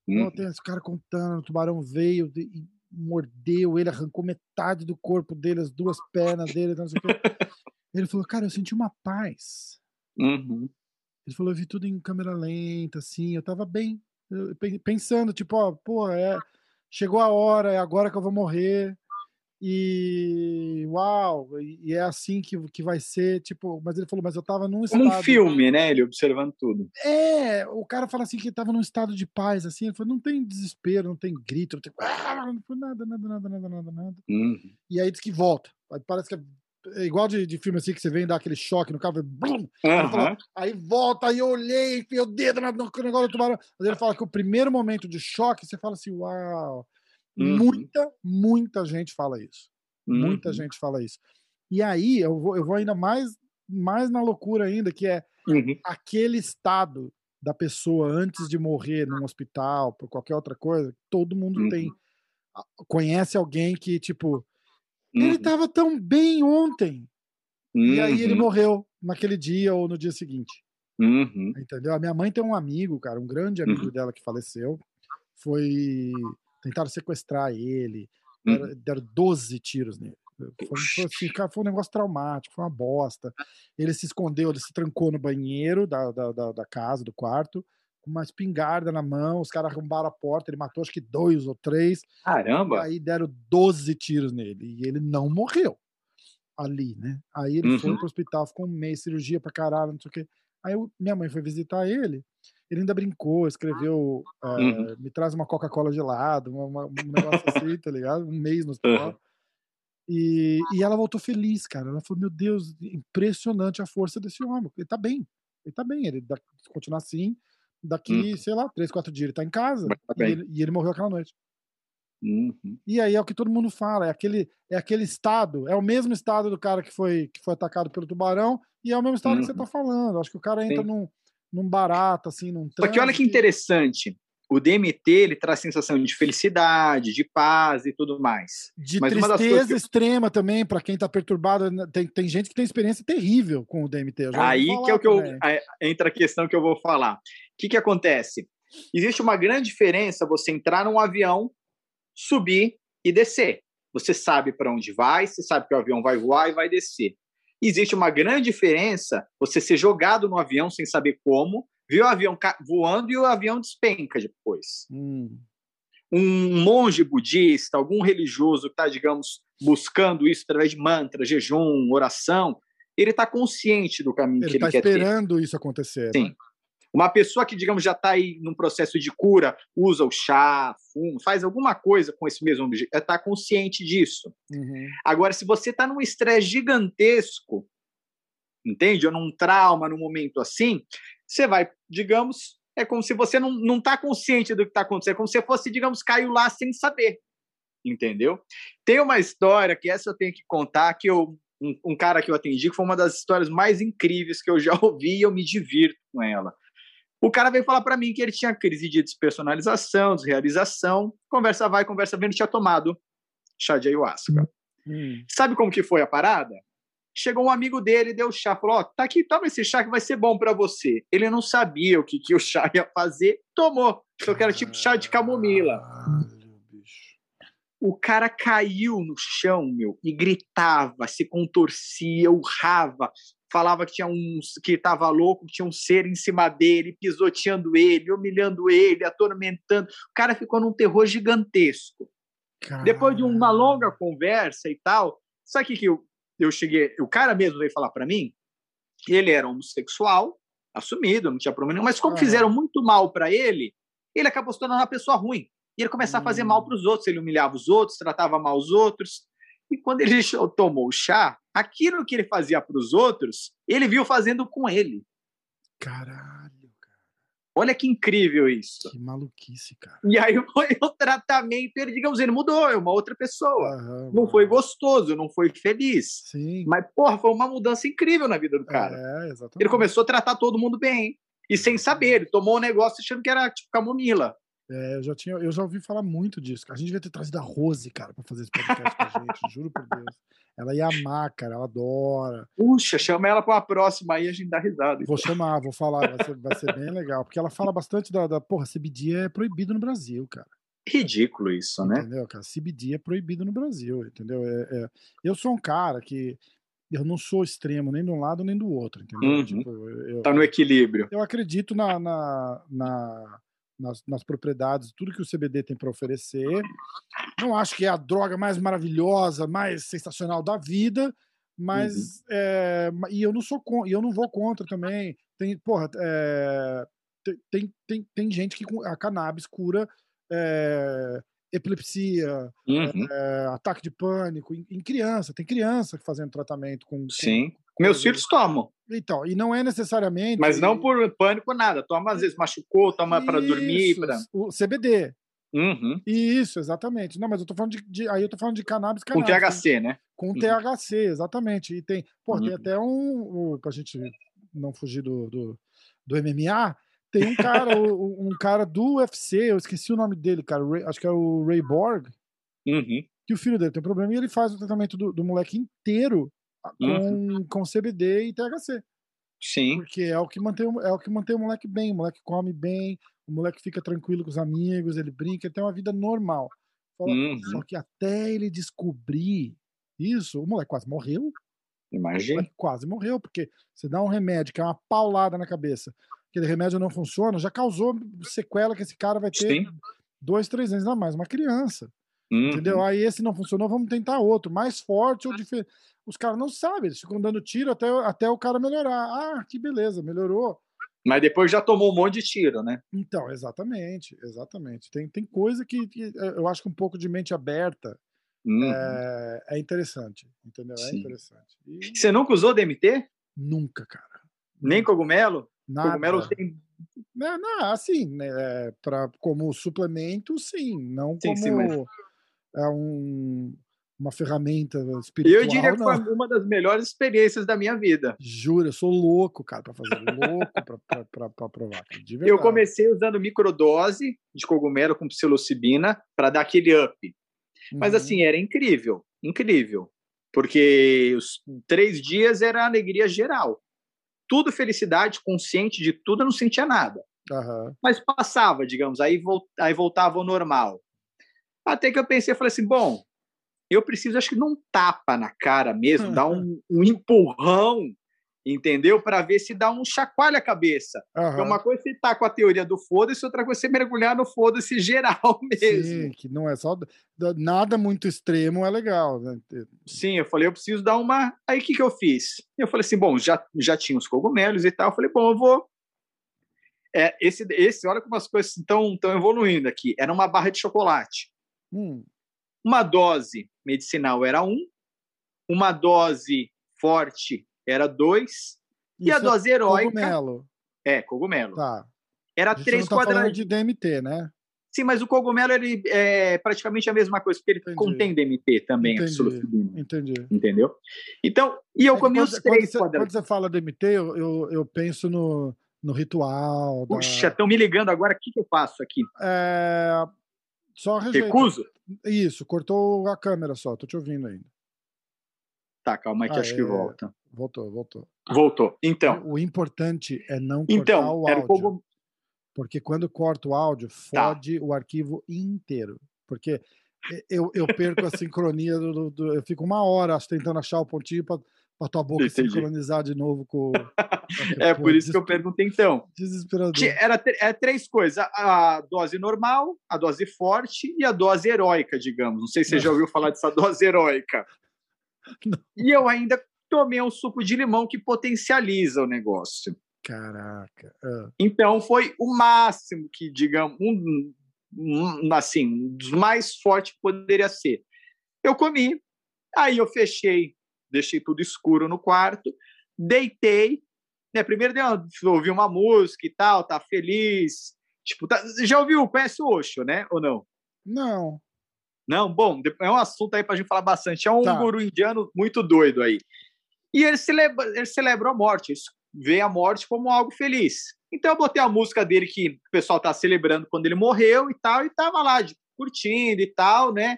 Hum. Então, tem esse cara contando, o tubarão veio e mordeu ele, arrancou metade do corpo dele, as duas pernas dele, não sei o quê. Ele falou, cara, eu senti uma paz. Uhum. Ele falou, eu vi tudo em câmera lenta, assim, eu tava bem. Eu, pensando, tipo, ó, pô, é, chegou a hora, é agora que eu vou morrer e uau, e é assim que, que vai ser, tipo, mas ele falou, mas eu tava num estado... Como um filme, né, ele observando tudo. É, o cara fala assim que tava num estado de paz, assim, ele falou, não tem desespero, não tem grito, não tem ah", não nada, nada, nada, nada, nada, nada. Uhum. E aí diz que volta, parece que é igual de, de filme assim, que você vem dar aquele choque no carro, blum, uhum. fala, aí volta, aí eu olhei, enfiei o dedo no negócio do tubarão, mas ele fala que o primeiro momento de choque, você fala assim, uau... Uhum. Muita, muita gente fala isso. Uhum. Muita gente fala isso. E aí eu vou, eu vou ainda mais, mais na loucura ainda, que é uhum. aquele estado da pessoa antes de morrer num hospital, por qualquer outra coisa, todo mundo tem. Uhum. Conhece alguém que, tipo, ele estava uhum. tão bem ontem. E aí ele Uhum. morreu naquele dia ou no dia seguinte. Entendeu? A minha mãe tem um amigo, cara, um grande amigo dela que faleceu. Foi. Tentaram sequestrar ele. Uhum. Deram, deram 12 tiros nele. Foi, foi, assim, foi um negócio traumático, foi uma bosta. Ele se escondeu, ele se trancou no banheiro da, da, da, da casa, do quarto, com uma espingarda na mão. Os caras arrombaram a porta, ele matou acho que dois ou três. Caramba! aí deram 12 tiros nele. E ele não morreu ali, né? Aí ele foi Uhum. pro hospital, ficou um mês, cirurgia pra caralho, não sei o quê. Aí eu- minha mãe foi visitar ele, ele ainda brincou, escreveu, eh, Uhum. me traz uma Coca-Cola gelada, uma- um negócio assim, tá ligado? Um mês no hospital. Uhum. E, e ela voltou feliz, cara. Ela falou: Meu Deus, impressionante a força desse homem. Ele tá bem. Ele tá bem. Ele continuar assim, daqui, hum. sei lá, três, quatro dias ele tá em casa. Tá e, ele, e, ele, morreu aquela noite. Uhum. E aí é o que todo mundo fala, é aquele, é aquele estado, é o mesmo estado do cara que foi, que foi atacado pelo tubarão, e é o mesmo estado uhum. que você tá uhum. falando. Acho que o cara entra num, num barato, assim, num Só que olha que interessante. O DMT ele traz sensação de felicidade, de paz e tudo mais. De Mas tristeza extrema também, para quem está perturbado. Né, tem, tem gente que tem experiência terrível com o DMT. Aí que é o que eu, entra a questão que eu vou falar. O que, que acontece? Existe uma grande diferença você entrar num avião, subir e descer. Você sabe para onde vai, você sabe que o avião vai voar e vai descer. Existe uma grande diferença você ser jogado no avião sem saber como, viu o avião voando e o avião despenca depois. Hum. Um monge budista, algum religioso que está, digamos, buscando isso através de mantra, jejum, oração, ele está consciente do caminho ele que ele tá quer ter. Ele está esperando isso acontecer. Sim. Né? Uma pessoa que, digamos, já está aí num processo de cura, usa o chá, fuma, faz alguma coisa com esse mesmo objetivo, está consciente disso. Uhum. Agora, se você está num estresse gigantesco, entende? Ou num trauma, num momento assim, você vai, digamos, é como se você não está consciente do que está acontecendo, é como se fosse, digamos, caiu lá sem saber, entendeu? Tem uma história que essa eu tenho que contar, que eu, um, um cara que eu atendi, que foi uma das histórias mais incríveis que eu já ouvi e eu me divirto com ela. O cara veio falar para mim que ele tinha crise de despersonalização, desrealização, conversa vai, conversa vem, ele tinha tomado chá de ayahuasca. Hum. Sabe como que foi a parada? Chegou um amigo dele, deu chá, falou: Ó, oh, tá aqui, toma esse chá que vai ser bom para você. Ele não sabia o que, que o chá ia fazer, tomou. Só que era tipo chá de camomila. O cara caiu no chão, meu, e gritava, se contorcia, urrava, falava que tinha uns que estava louco, que tinha um ser em cima dele, pisoteando ele, humilhando ele, atormentando. O cara ficou num terror gigantesco. Caramba. Depois de uma longa conversa e tal, sabe o que, que eu, eu cheguei, o cara mesmo veio falar para mim, ele era homossexual, assumido, não tinha problema nenhum, mas como fizeram muito mal para ele, ele acabou se tornando uma pessoa ruim. Ele começava a fazer mal hum. para os outros, ele humilhava os outros, tratava mal os outros. E quando ele tomou o chá, aquilo que ele fazia para os outros, ele viu fazendo com ele. Caralho. Olha que incrível isso. Que maluquice, cara. E aí foi o tratamento, ele, digamos, ele mudou, é uma outra pessoa. Aham, não foi gostoso, não foi feliz. Sim. Mas, porra, foi uma mudança incrível na vida do cara. É, exatamente. Ele começou a tratar todo mundo bem. E sem saber, ele tomou um negócio achando que era tipo camomila. É, eu já tinha, eu já ouvi falar muito disso. A gente devia ter trazido a Rose, cara, para fazer esse podcast com a gente, juro por Deus. Ela ia amar, cara, ela adora. Puxa, chama ela para uma próxima aí, a gente dá risada. Vou chamar, vou falar, vai ser, vai ser bem legal. Porque ela fala bastante da, da. Porra, CBD é proibido no Brasil, cara. Ridículo isso, né? Entendeu, cara? CBD é proibido no Brasil, entendeu? É, é... Eu sou um cara que eu não sou extremo nem de um lado nem do outro, entendeu? Uhum. Tipo, eu, tá no equilíbrio. Eu acredito na, na, na nas, nas propriedades, tudo que o CBD tem para oferecer. Não acho que é a droga mais maravilhosa, mais sensacional da vida, mas uhum. é, e eu não sou e eu não vou contra também. Tem, porra, é, tem, tem, tem gente que a cannabis cura é, epilepsia, uhum. é, ataque de pânico em, em, criança. Tem criança fazendo tratamento com. Sim. Com Meus filhos tomam. Então, e não é necessariamente. Mas não por pânico, nada. Toma, às vezes, machucou, toma para dormir. Pra... O CBD. Uhum. Isso, exatamente. Não, mas eu tô falando de, de, Aí eu tô falando de cannabis, cannabis Com THC, né? Com uhum. THC, exatamente. E tem. Pô, uhum. tem até um. um pra gente não fugir do, do, do MMA, tem um cara, um cara do UFC, eu esqueci o nome dele, cara. Ray, acho que é o Ray Borg. Uhum. Que o filho dele tem um problema e ele faz o tratamento do, do moleque inteiro com, uhum. com CBD e THC. Sim. Porque é o que mantém, é o que mantém o moleque bem. O moleque come bem, o moleque fica tranquilo com os amigos, ele brinca, ele tem uma vida normal. Uhum. Só que até ele descobrir isso, o moleque quase morreu. Imagina. Quase morreu, porque você dá um remédio que é uma paulada na cabeça aquele remédio não funciona, já causou sequela que esse cara vai ter Sim. dois, três anos a mais, uma criança. Uhum. Entendeu? Aí esse não funcionou, vamos tentar outro, mais forte ou diferente. Os caras não sabem, eles ficam dando tiro até, até o cara melhorar. Ah, que beleza, melhorou. Mas depois já tomou um monte de tiro, né? Então, exatamente, exatamente. Tem, tem coisa que, que eu acho que um pouco de mente aberta Uhum. É, é, interessante, entendeu? É Sim. É interessante. E... Você nunca usou DMT? Nunca, cara. Nem cogumelo? Nada. Cogumelo tem. Não, não assim, né, é, pra, como suplemento, sim. Não sim, como sim, mas... é um, uma ferramenta espiritual. Eu diria que não. foi uma das melhores experiências da minha vida. Juro, eu sou louco, cara, para fazer. louco para provar. eu comecei usando microdose de cogumelo com psilocibina para dar aquele up. Mas uhum. assim, era incrível, incrível. Porque os três dias era alegria geral. Tudo felicidade, consciente de tudo, eu não sentia nada. Uhum. Mas passava, digamos, aí, aí voltava ao normal. Até que eu pensei, falei assim, bom, eu preciso, acho que não tapa na cara mesmo, uhum. dar um, um empurrão entendeu? Para ver se dá um chacoalha a cabeça. Uhum. uma coisa é você tá com a teoria do foda-se, outra coisa é você mergulhar no foda-se geral mesmo. Sim, que não é só nada muito extremo é legal, né? Sim, eu falei, eu preciso dar uma. Aí o que, que eu fiz? Eu falei assim, bom, já, já tinha os cogumelos e tal. Eu falei, bom, eu vou. É, esse, esse, olha como as coisas estão evoluindo aqui. Era uma barra de chocolate. Hum. Uma dose medicinal era um, uma dose forte era dois. Isso e a dose é heróica. Cogumelo. É, cogumelo. Tá. Era três tá quadrados. de DMT, né? Sim, mas o cogumelo ele é praticamente a mesma coisa, porque ele Entendi. contém DMT também, Entendi. Entendi. Entendeu? Então, e eu é comi os três quando você, quando você fala DMT, eu, eu, eu penso no, no ritual. Puxa, estão me ligando agora, o que, que eu faço aqui? É... Só. Recuso? Isso, cortou a câmera só, tô te ouvindo ainda. Tá, calma aí que ah, acho é... que volta. Voltou, voltou. Voltou. Então. O importante é não cortar então, o áudio. Porque quando corta o áudio, tá. fode tá. o arquivo inteiro. Porque eu, eu perco a sincronia do, do, Eu fico uma hora tentando achar o pontinho para a tua boca Entendi. sincronizar de novo com. é por isso que eu perguntei então. Desesperador. Era é, três coisas: a dose normal, a dose forte e a dose heróica, digamos. Não sei se você já ouviu falar dessa dose heróica. E eu ainda tomei um suco de limão que potencializa o negócio. Caraca. Uh. Então foi o máximo que, digamos, um, um, assim, um dos mais fortes que poderia ser. Eu comi, aí eu fechei, deixei tudo escuro no quarto, deitei, né? Primeiro uma, ouvi uma música e tal, tá feliz. Tipo, tá, já ouviu, conhece o Osho, né? Ou não? Não. Não, bom, é um assunto aí pra gente falar bastante. É um tá. guru indiano muito doido aí. E ele celebra, ele celebra a morte, vê a morte como algo feliz. Então eu botei a música dele que o pessoal tá celebrando quando ele morreu e tal, e tava lá de, curtindo e tal, né?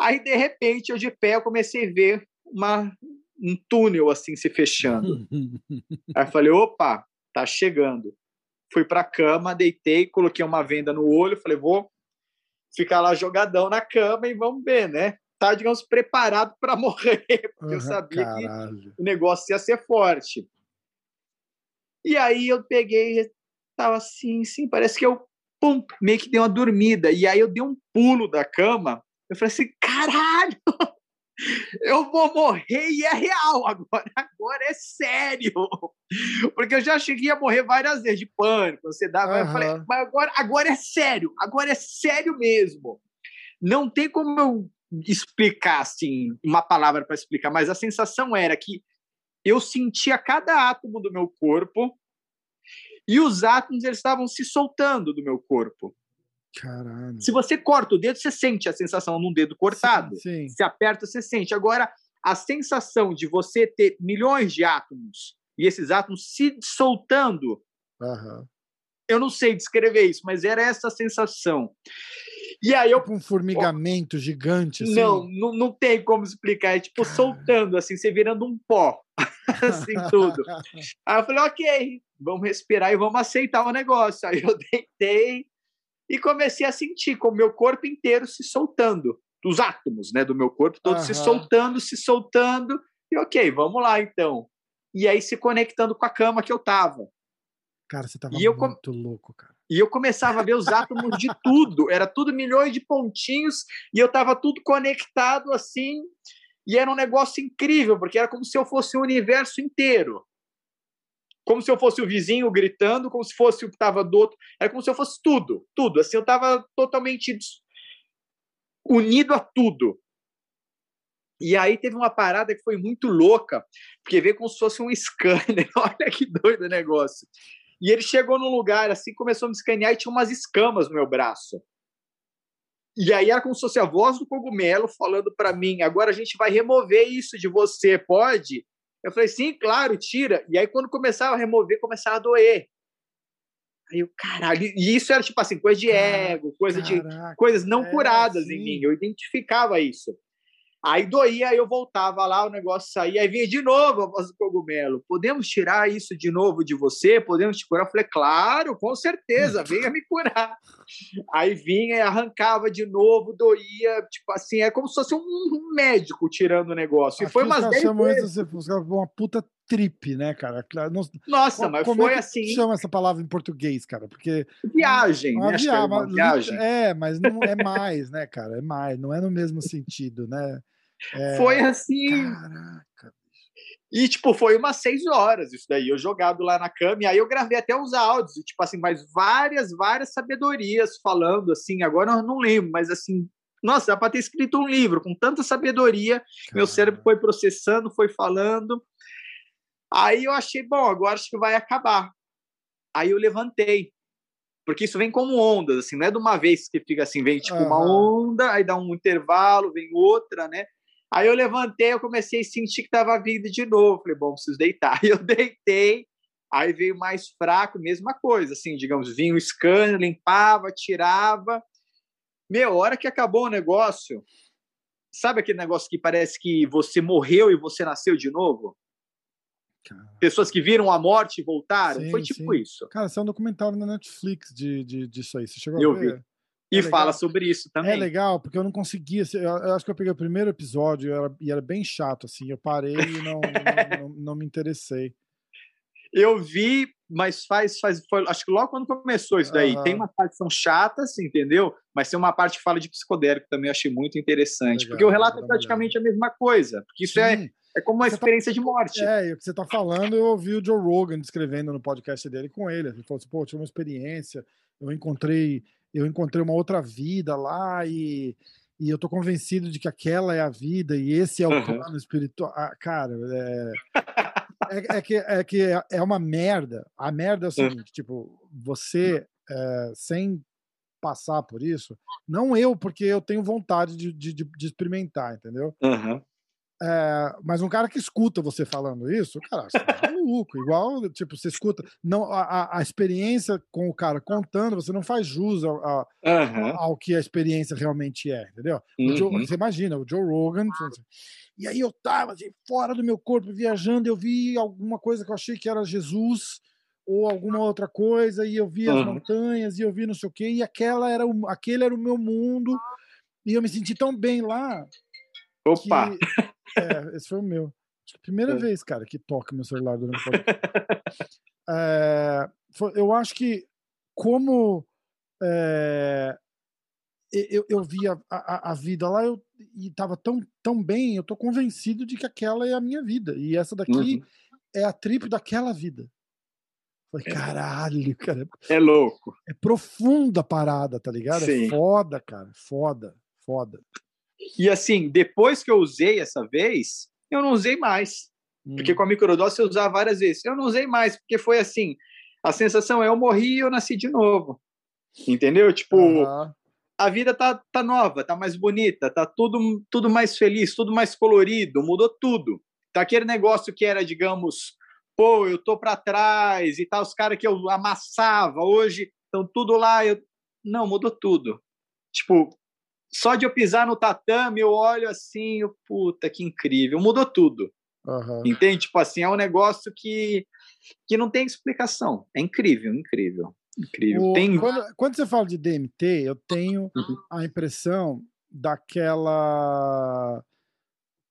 Aí, de repente, eu de pé eu comecei a ver uma, um túnel assim se fechando. Aí eu falei, opa, tá chegando. Fui pra cama, deitei, coloquei uma venda no olho, falei, vou ficar lá jogadão na cama e vamos ver, né? tá, digamos, preparado para morrer, porque eu sabia caralho. que o negócio ia ser forte. E aí eu peguei, tava assim, sim, parece que eu, pum, meio que dei uma dormida. E aí eu dei um pulo da cama. Eu falei assim, caralho, eu vou morrer e é real agora, agora é sério. Porque eu já achei que ia morrer várias vezes de pânico, ansiedade. Uhum. Eu falei, mas agora, agora é sério, agora é sério mesmo. Não tem como eu explicar assim, uma palavra para explicar, mas a sensação era que eu sentia cada átomo do meu corpo e os átomos eles estavam se soltando do meu corpo. Caralho. Se você corta o dedo, você sente a sensação num dedo cortado. Sim, sim. Se aperta, você sente. Agora, a sensação de você ter milhões de átomos e esses átomos se soltando, uhum. eu não sei descrever isso, mas era essa a sensação. E aí eu. Tipo um formigamento oh, gigante. Assim. Não, não, não tem como explicar. É tipo soltando, assim, você virando um pó. assim, tudo. Aí eu falei, ok, vamos respirar e vamos aceitar o negócio. Aí eu deitei e comecei a sentir com o meu corpo inteiro se soltando. Os átomos, né, do meu corpo, todos uhum. se soltando, se soltando. E ok, vamos lá então. E aí se conectando com a cama que eu tava. Cara, você tava e muito eu, louco, cara. E eu começava a ver os átomos de tudo, era tudo milhões de pontinhos, e eu estava tudo conectado assim, e era um negócio incrível, porque era como se eu fosse o universo inteiro. Como se eu fosse o vizinho gritando, como se fosse o que estava do outro. Era como se eu fosse tudo, tudo. Assim, eu estava totalmente unido a tudo. E aí teve uma parada que foi muito louca, porque veio como se fosse um scanner. Olha que doido o negócio. E ele chegou num lugar assim, começou a me escanear e tinha umas escamas no meu braço. E aí era como se fosse a voz do cogumelo falando para mim: agora a gente vai remover isso de você, pode? Eu falei: sim, claro, tira. E aí quando começava a remover, começava a doer. Aí eu, caralho, e isso era tipo assim, coisa de ego, coisa Caraca, de coisas não é, curadas sim. em mim. Eu identificava isso. Aí doía, aí eu voltava lá, o negócio saía, aí vinha de novo a voz do cogumelo. Podemos tirar isso de novo de você? Podemos te curar? Eu falei, claro, com certeza, venha me curar. Aí vinha e arrancava de novo, doía, tipo assim, é como se fosse um médico tirando o negócio. E Aqui foi umas 10 vezes. Uma puta trip, né, cara? Nossa, mas como foi é assim. chama essa palavra em português, cara? Porque. Viagem, uma, né? Via... Uma viagem. É, mas não é mais, né, cara? É mais, não é no mesmo sentido, né? É... Foi assim. Caraca. E, tipo, foi umas seis horas isso daí, eu jogado lá na cama, e aí eu gravei até os áudios, e, tipo assim, mas várias, várias sabedorias falando, assim, agora eu não lembro, mas assim, nossa, dá para ter escrito um livro com tanta sabedoria, meu cérebro foi processando, foi falando, Aí eu achei, bom, agora acho que vai acabar. Aí eu levantei. Porque isso vem como ondas, assim, não é de uma vez que fica assim, vem tipo uhum. uma onda, aí dá um intervalo, vem outra, né? Aí eu levantei, eu comecei a sentir que estava vindo de novo. Falei, bom, preciso deitar. Aí eu deitei, aí veio mais fraco, mesma coisa, assim, digamos, vinha o scanner, limpava, tirava. Meia hora que acabou o negócio, sabe aquele negócio que parece que você morreu e você nasceu de novo? Pessoas que viram a morte e voltaram. Sim, Foi tipo sim. isso. Cara, isso é um documentário na Netflix de, de, disso aí. Você chegou eu a ver? Vi. E é fala sobre isso também. É legal, porque eu não conseguia. Eu, acho que eu peguei o primeiro episódio e era, e era bem chato, assim. Eu parei e não, não, não, não, me interessei. Eu vi, mas faz, faz foi, acho que logo quando começou isso daí. Tem uma parte que são chatas, entendeu? Mas tem uma parte que fala de psicodélico também, eu achei muito interessante. Legal, porque o relato é praticamente a mesma coisa. Porque isso é Sim. é é como uma você tá experiência tá, de morte. É, e o que você está falando, eu ouvi o Joe Rogan descrevendo no podcast dele com ele. Ele falou assim: pô, eu tive uma experiência, eu encontrei, eu encontrei uma outra vida lá e, e eu tô convencido de que aquela é a vida e esse é o uhum. plano espiritual. Ah, cara, é, é, é, que, é que é uma merda. A merda é o seguinte: uhum. tipo, você, é, sem passar por isso, não eu, porque eu tenho vontade de, de, de experimentar, entendeu? Uhum. É, mas um cara que escuta você falando isso, cara, você tá maluco. Igual, tipo, você escuta. Não, a, a experiência com o cara contando, você não faz jus ao, ao, uhum. ao que a experiência realmente é, entendeu? Uhum. Joe, você imagina, o Joe Rogan. E aí eu tava assim, fora do meu corpo, viajando, eu vi alguma coisa que eu achei que era Jesus ou alguma outra coisa, e eu vi as uhum. montanhas, e eu vi não sei o quê, e aquela era o, aquele era o meu mundo, e eu me senti tão bem lá. Opa! Que, é, esse foi o meu. Primeira é. vez, cara, que toca meu celular durante o podcast. é, eu acho que como é, eu, eu vi a, a, a, vida lá eu, e tava tão, tão bem, eu tô convencido de que aquela é a minha vida. E essa daqui uhum. é a trip daquela vida. Foi é. caralho, cara. É louco. É profunda a parada, tá ligado? É Sim. É foda, cara. Foda, foda. E assim, depois que eu usei essa vez, eu não usei mais. Hum. Porque com a microdose eu usava várias vezes. Eu não usei mais, porque foi assim: a sensação é eu morri e eu nasci de novo. Entendeu? Tipo, uhum. a vida tá, tá nova, tá mais bonita, tá tudo, tudo mais feliz, tudo mais colorido, mudou tudo. Tá aquele negócio que era, digamos, pô, eu tô para trás e tal, os caras que eu amassava, hoje estão tudo lá. Eu... Não, mudou tudo. Tipo, só de eu pisar no tatame, eu olho assim, eu, puta, que incrível, mudou tudo. Uhum. Entende? Tipo assim, é um negócio que, que não tem explicação. É incrível, incrível. Incrível. O, tem... quando, quando, você fala de DMT, eu tenho uhum. a impressão daquela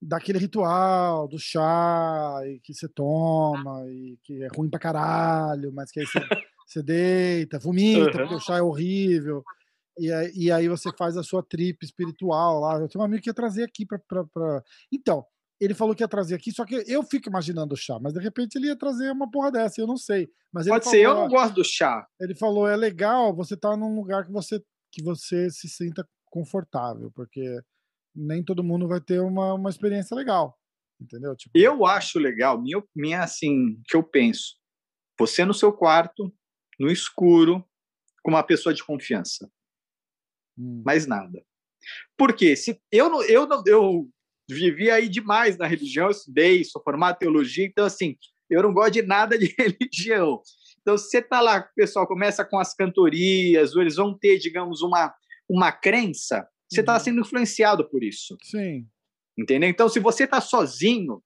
daquele ritual do chá e que você toma e que é ruim pra caralho, mas que aí você, você deita, vomita, uhum. porque o chá é horrível. E aí, e aí você faz a sua trip espiritual lá. Eu tenho um amigo que ia trazer aqui para. Pra... Então, ele falou que ia trazer aqui, só que eu fico imaginando o chá, mas de repente ele ia trazer uma porra dessa, eu não sei. Mas Pode ser, eu não gosto do chá. Ele falou, é legal você estar tá num lugar que você, que você se sinta confortável, porque nem todo mundo vai ter uma, uma experiência legal. Entendeu? Tipo... Eu acho legal, minha, minha assim, que eu penso. Você no seu quarto, no escuro, com uma pessoa de confiança. Hum. Mais nada. Porque se eu eu eu vivi aí demais na religião, estudei, sou formado em teologia, então assim, eu não gosto de nada de religião. Então, se você está lá, o pessoal começa com as cantorias, ou eles vão ter, digamos, uma, uma crença, você está uhum. sendo influenciado por isso. Sim. Entendeu? Então, se você está sozinho,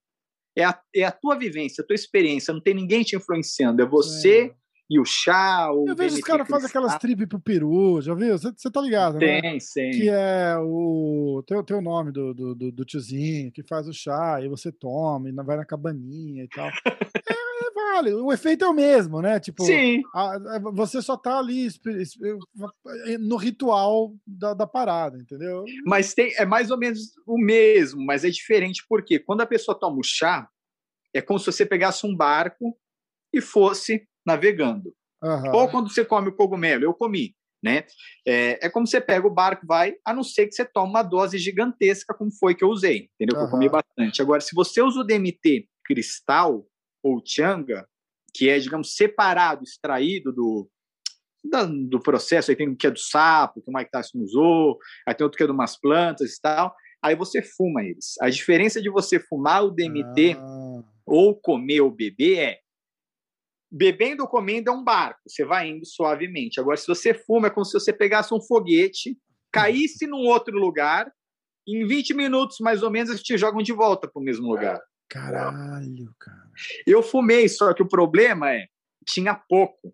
é a, é a tua vivência, a tua experiência, não tem ninguém te influenciando, é você e o chá. O eu vejo os caras fazem aquelas trip pro peru, já viu? Você tá ligado, tem, né? Tem, sim. Que é o. Tem, tem o nome do, do, do, do tiozinho que faz o chá e você toma e vai na cabaninha e tal. é, é, vale. O efeito é o mesmo, né? Tipo, sim. A, a, você só tá ali no ritual da, da parada, entendeu? Mas tem, é mais ou menos o mesmo, mas é diferente porque quando a pessoa toma o chá, é como se você pegasse um barco e fosse navegando. Uhum. Ou quando você come o cogumelo, eu comi. Né? É, é, como você pega o barco, vai, a não ser que você tome uma dose gigantesca, como foi que eu usei, entendeu? Uhum. Eu comi bastante. Agora, se você usa o DMT cristal ou changa, que é, digamos, separado, extraído do, do processo, aí tem um que é do sapo, que o Mike Tyson usou, aí tem outro que é de umas plantas e tal, aí você fuma eles. A diferença de você fumar o DMT ah. ou comer ou beber é bebendo ou comendo é um barco, você vai indo suavemente. Agora, se você fuma, é como se você pegasse um foguete, caísse num outro lugar, em 20 minutos, mais ou menos, eles te jogam de volta para o mesmo lugar. Caralho, cara. Eu fumei, só que o problema é, tinha pouco.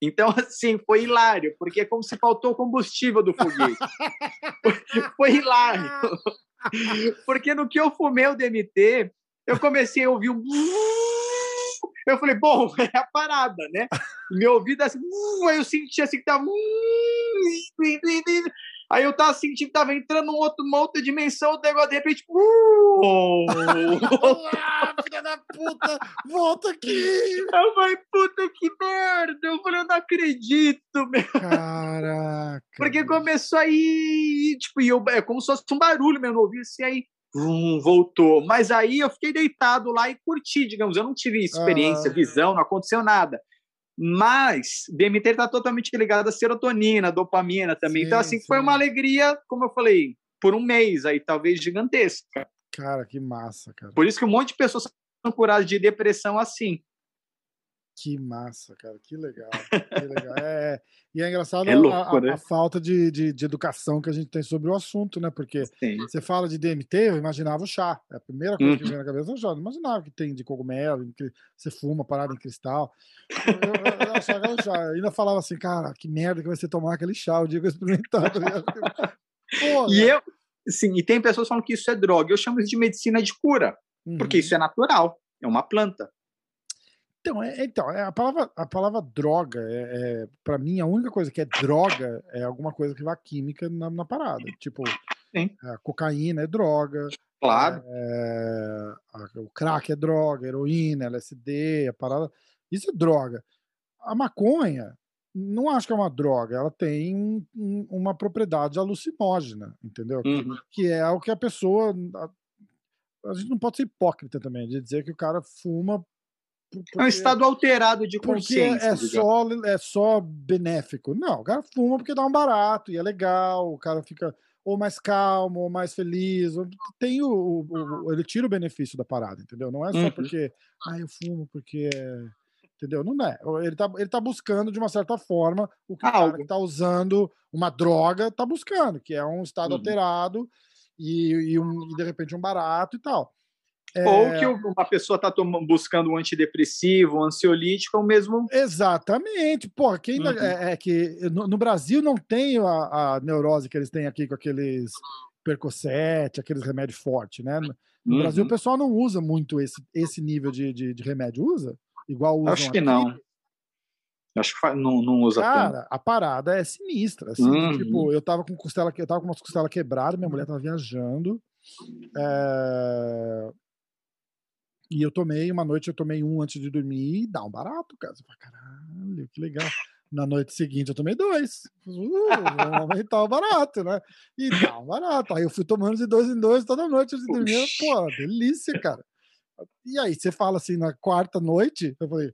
Então, assim, foi hilário, porque é como se faltou combustível do foguete. foi hilário. Porque no que eu fumei o DMT, eu comecei a ouvir um eu falei, bom, é a parada, né? Meu ouvido assim, uh, aí eu senti assim que tava. Uh, aí eu tava sentindo que tava entrando num outro, uma outra dimensão, o negócio de repente. Uh, ah, filha da puta, volta aqui! Eu falei, puta que merda! Eu falei, eu não acredito, meu. Caraca. Porque começou aí, tipo, eu, é como se fosse um barulho mesmo no ouvido, assim, aí Hum, voltou. Mas aí eu fiquei deitado lá e curti, digamos. Eu não tive experiência, visão, não aconteceu nada. Mas DMT está totalmente ligado à serotonina, dopamina também. Sim, então, assim, sim. foi uma alegria, como eu falei, por um mês aí, talvez gigantesca. Cara, que massa, cara. Por isso que um monte de pessoas são curadas de depressão assim. Que massa, cara, que legal. Que legal. É, é, e é engraçado é louco, a, né? a, falta de, de, de, educação que a gente tem sobre o assunto, né? Porque Sim. você fala de DMT, eu imaginava o chá. É a primeira coisa uhum. que vem na cabeça é o chá. Não imaginava que tem de cogumelo, que você fuma parada em cristal. Eu, eu, eu achava o chá. Eu ainda falava assim, cara, que merda que vai ser tomar aquele chá o dia que eu experimentar. Tá e eu, sim, e tem pessoas falam que isso é droga. Eu chamo isso de medicina de cura, uhum. porque isso é natural, é uma planta. Então, é, então é, a, palavra, a palavra droga, é, é para mim, a única coisa que é droga é alguma coisa que vá química na, na parada. Tipo, a cocaína é droga. Claro. É, a, o crack é droga, heroína, LSD, a parada. Isso é droga. A maconha, não acho que é uma droga, ela tem um, um, uma propriedade alucinógena, entendeu? Uhum. Que, que, é o que a pessoa. A, a gente não pode ser hipócrita também, de dizer que o cara fuma porque, é um estado alterado de consciência. É só, é só benéfico. Não, o cara fuma porque dá um barato e é legal, o cara fica ou mais calmo, ou mais feliz. Ou tem o, o, o, ele tira o benefício da parada, entendeu? Não é só uhum. porque, ah, eu fumo porque é. Entendeu? Não é. Ele tá, ele tá buscando, de uma certa forma, o que Algo. o cara que tá usando uma droga tá buscando, que é um estado uhum. alterado e, e, um, e, de repente, um barato e tal. É... Ou que uma pessoa está buscando um antidepressivo, um ansiolítico, é o mesmo. Exatamente. Pô, quem uhum. é, é, que no, no, Brasil não tem a, a, neurose que eles têm aqui com aqueles percocete, aqueles remédios fortes, né? No uhum. Brasil o pessoal não usa muito esse, esse nível de, de, de remédio. Usa? Igual usam Acho que aqui. não. Acho que não, não usa Cara, tanto. a parada é sinistra. Assim, uhum. Tipo, eu tava com costela, eu tava com uma costela quebrada, minha mulher tava viajando. É... E eu tomei, uma noite eu tomei um antes de dormir e dá um barato, cara. Você fala, caralho, que legal. Na noite seguinte eu tomei dois. Uh, aumentar o barato, né? E tá um barato. Aí eu fui tomando de dois em dois toda noite antes de dormir. Pô, delícia, cara. E aí você fala assim, na quarta noite, eu falei,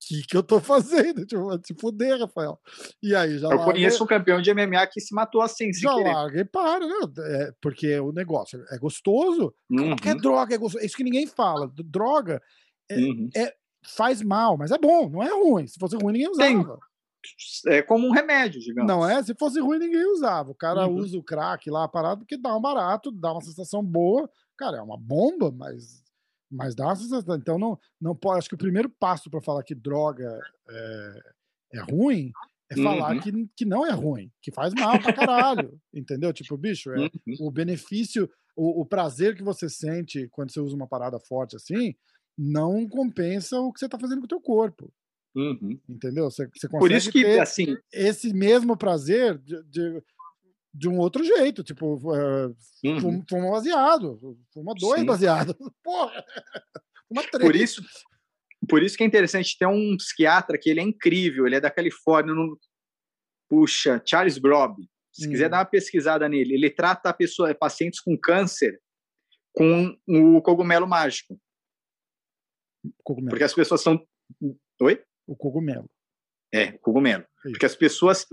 que, que eu tô fazendo? Tipo, te fuder, Rafael. E aí já. Eu larguei, conheço um campeão de MMA que se matou assim, Já querer. larguei, para, né? É, porque o negócio é gostoso. Uhum. Qualquer droga é gostoso. É isso que ninguém fala. Droga é, uhum. é, faz mal, mas é bom, não é ruim. Se fosse ruim, ninguém usava. Tem. É como um remédio, digamos. Não é? Se fosse ruim, ninguém usava. O cara uhum. usa o crack lá parado porque dá um barato, dá uma sensação boa. Cara, é uma bomba, mas mas dá uma sensação. Então, não, não pode. Acho que o primeiro passo para falar que droga é, é ruim é falar uhum. que, que não é ruim, que faz mal pra caralho. entendeu? Tipo, bicho, é, uhum. o benefício, o, o, prazer que você sente quando você usa uma parada forte assim, não compensa o que você tá fazendo com o teu corpo. Uhum. Entendeu? Você, você consegue Por isso que, assim, esse mesmo prazer de, de de um outro jeito, tipo, uh, uhum. fuma baseado, fuma dois Sim. baseados. Porra! Uma três. Por isso, por isso que é interessante ter um psiquiatra que ele é incrível, ele é da Califórnia, no... puxa, Charles Grob. Se quiser dar uma pesquisada nele, ele trata pessoa, pacientes com câncer com o cogumelo mágico. Cogumelo. Porque as pessoas são. Oi? O cogumelo. É, cogumelo. Porque as pessoas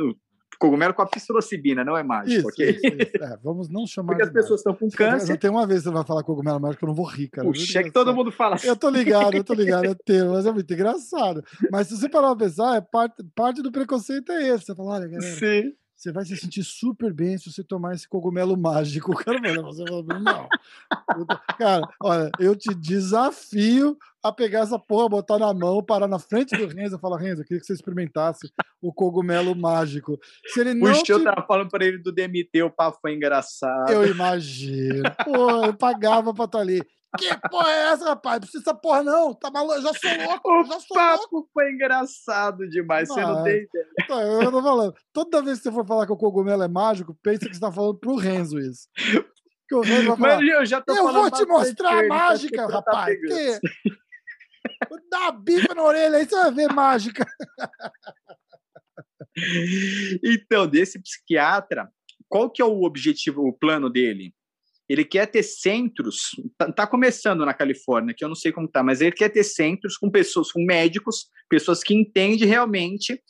cogumelo com a psilocibina, não é mágico, isso, ok? Isso, isso. É, vamos não chamar Porque as pessoas estão com câncer. Tem uma vez que você vai falar cogumelo mágico, eu não vou rir, cara. Puxa, é que todo mundo fala assim. Eu tô ligado, eu tô ligado, é teu, mas é muito engraçado. Mas se você parar pra pensar, é parte, parte do preconceito é esse. Você fala, olha, galera, Sim. Você vai se sentir super bem se você tomar esse cogumelo mágico. Cara, mano, você fala, não. Cara, olha, eu te desafio a pegar essa porra, botar na mão, parar na frente do Renzo e falar: Renzo, eu queria que você experimentasse o cogumelo mágico. Se ele não. O te... eu tava falando pra ele do DMT, o papo foi engraçado. Eu imagino. Pô, eu pagava pra estar ali. Que porra é essa, rapaz? Precisa porra, não. Tá maluco? Já sou louco. O já sou papo louco. foi engraçado demais. Você não tem ideia. Tá, eu tô falando. Toda vez que você for falar que o cogumelo é mágico, pensa que você tá falando pro Renzo isso. Que o Renzo vai falar. Mas eu já tô Eu vou te mostrar a mágica, rapaz. Que... Dá bica na orelha aí, você vai ver mágica. Então, desse psiquiatra, qual que é o objetivo, o plano dele? Ele quer ter centros, tá, tá, começando na Califórnia, que eu não sei como tá, mas ele quer ter centros com pessoas, com médicos, pessoas que entendem realmente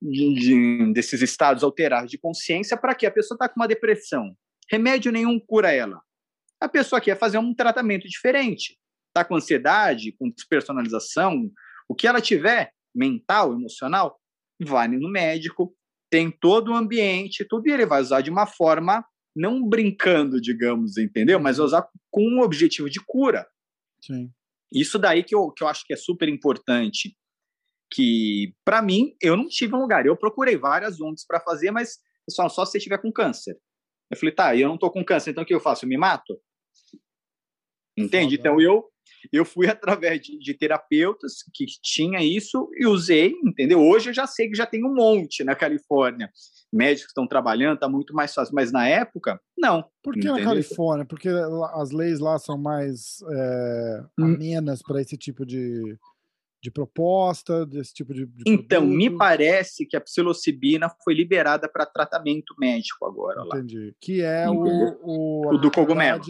de, de, desses estados alterados de consciência, para que a pessoa está com uma depressão. Remédio nenhum cura ela. A pessoa quer fazer um tratamento diferente está com ansiedade, com despersonalização, o que ela tiver, mental, emocional, vai no médico, tem todo o ambiente, tudo, e ele vai usar de uma forma, não brincando, digamos, entendeu? Mas vai usar com um objetivo de cura. Sim. Isso daí que eu, que eu acho que é super importante. Que, para mim, eu não tive um lugar. Eu procurei várias ONGs para fazer, mas pessoal, só se você tiver com câncer. Eu falei, tá, eu não tô com câncer, então o que eu faço? Eu me mato? Entende? Então eu eu fui através de, de, terapeutas que tinha isso e usei, entendeu? Hoje eu já sei que já tem um monte na Califórnia. Médicos estão trabalhando, está muito mais fácil. Mas na época, não. Por que entendeu? na Califórnia? Porque as leis lá são mais é, amenas para esse tipo de, de proposta, desse tipo de. de então, produto. me parece que a psilocibina foi liberada para tratamento médico agora. Entendi. Lá. Que é o, o, o do cogumelo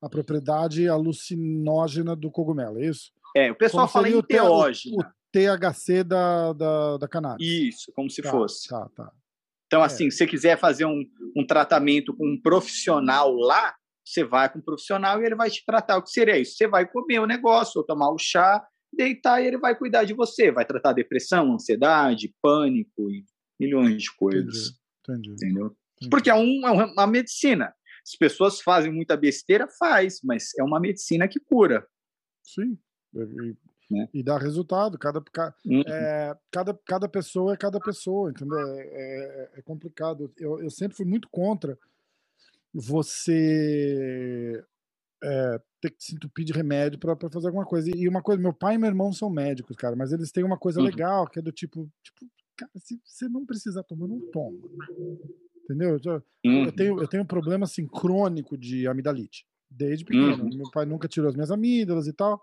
a propriedade alucinógena do cogumelo, é isso? É, o pessoal como fala em teógena. O, THC da, da, da cannabis. Isso, como se tá, fosse. Tá, tá. Então, assim, é. se você quiser fazer um, um tratamento com um profissional lá, você vai com um profissional e ele vai te tratar. O que seria isso? Você vai comer o negócio, ou tomar o chá, deitar e ele vai cuidar de você. Vai tratar depressão, ansiedade, pânico e milhões de coisas. Entendi. entendi. Entendeu? Entendi. Porque é, um, é uma medicina. As pessoas fazem muita besteira, faz, mas é uma medicina que cura. Sim. E, né? e dá resultado. Cada, ca, uhum. é, cada, cada pessoa é cada pessoa, entendeu? É, é, é complicado. Eu, eu sempre fui muito contra você é, ter que se entupir de remédio para fazer alguma coisa. E uma coisa, meu pai e meu irmão são médicos, cara, mas eles têm uma coisa uhum. legal que é do tipo, tipo, cara, se você não precisar tomar, não toma. Entendeu? Eu, uhum. eu, tenho, eu tenho um problema assim, crônico de amidalite. Desde pequeno. Uhum. Meu pai nunca tirou as minhas amígdalas e tal.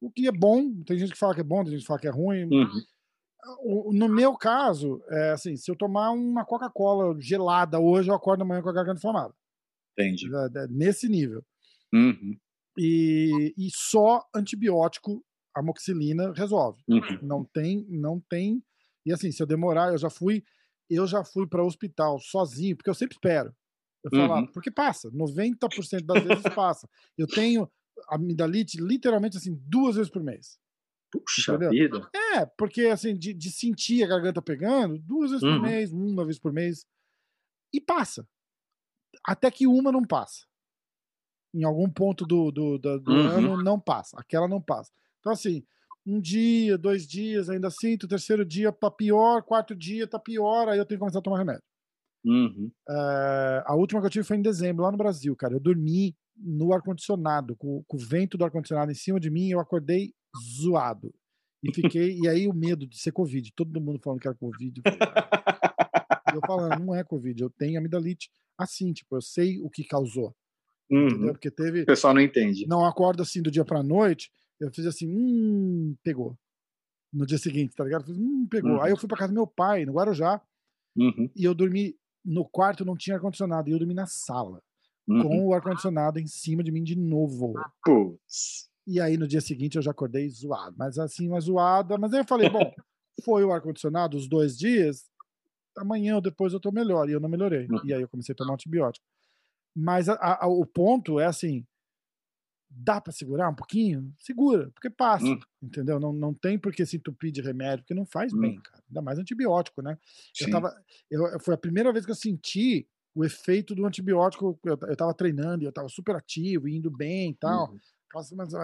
O que é bom. Tem gente que fala que é bom, tem gente que fala que é ruim. Uhum. No meu caso, é assim, se eu tomar uma Coca-Cola gelada hoje, eu acordo amanhã com a garganta inflamada. Entendi. É, é, nesse nível. Uhum. E, e só antibiótico, amoxicilina, resolve. Uhum. Não tem, não tem. E assim, se eu demorar, eu já fui, eu já fui para o hospital sozinho, porque eu sempre espero. Eu falo, ah, Uhum. porque passa, 90% das vezes passa. Eu tenho amidalite literalmente assim duas vezes por mês. Puxa Entendeu? vida. É, porque assim, de, de sentir a garganta pegando, duas vezes por Uhum. mês, uma vez por mês, e passa. Até que uma não passa. Em algum ponto do, do, do, do Uhum. ano não passa. Aquela não passa. Então, assim, um dia, dois dias, ainda sinto, o terceiro dia tá pior, quarto dia tá pior, aí eu tenho que começar a tomar remédio. Uhum. É, a última que eu tive foi em dezembro, lá no Brasil, cara. Eu dormi no ar-condicionado, com, com o vento do ar-condicionado em cima de mim, eu acordei zoado. E fiquei, e aí o medo de ser Covid, todo mundo falando que era Covid. Eu, "Ah." falando, não é Covid, eu tenho amidalite assim, tipo, eu sei o que causou, entendeu? Uhum. Porque teve, O pessoal não entende. não acordo assim do dia pra noite, eu fiz assim, hum, pegou. No dia seguinte, tá ligado? Eu fiz, hum, pegou. Uhum. Aí eu fui pra casa do meu pai, no Guarujá, Uhum. e eu dormi no quarto, não tinha ar-condicionado, e eu dormi na sala, Uhum. com o ar-condicionado em cima de mim de novo. Putz. E aí no dia seguinte eu já acordei zoado, mas assim, uma zoada. Mas aí eu falei, bom, foi o ar-condicionado os dois dias, amanhã ou depois eu tô melhor, e eu não melhorei. Uhum. E aí eu comecei a tomar antibiótico. Mas a- a- o ponto é assim, dá pra segurar um pouquinho? Segura, porque passa, Uhum. entendeu? Não, não tem por que se entupir de remédio, porque não faz bem, cara. Ainda mais antibiótico, né? Eu Sim. tava, eu, foi a primeira vez que eu senti o efeito do antibiótico. Eu, eu tava treinando e eu tava super ativo, indo bem e tal. Uhum.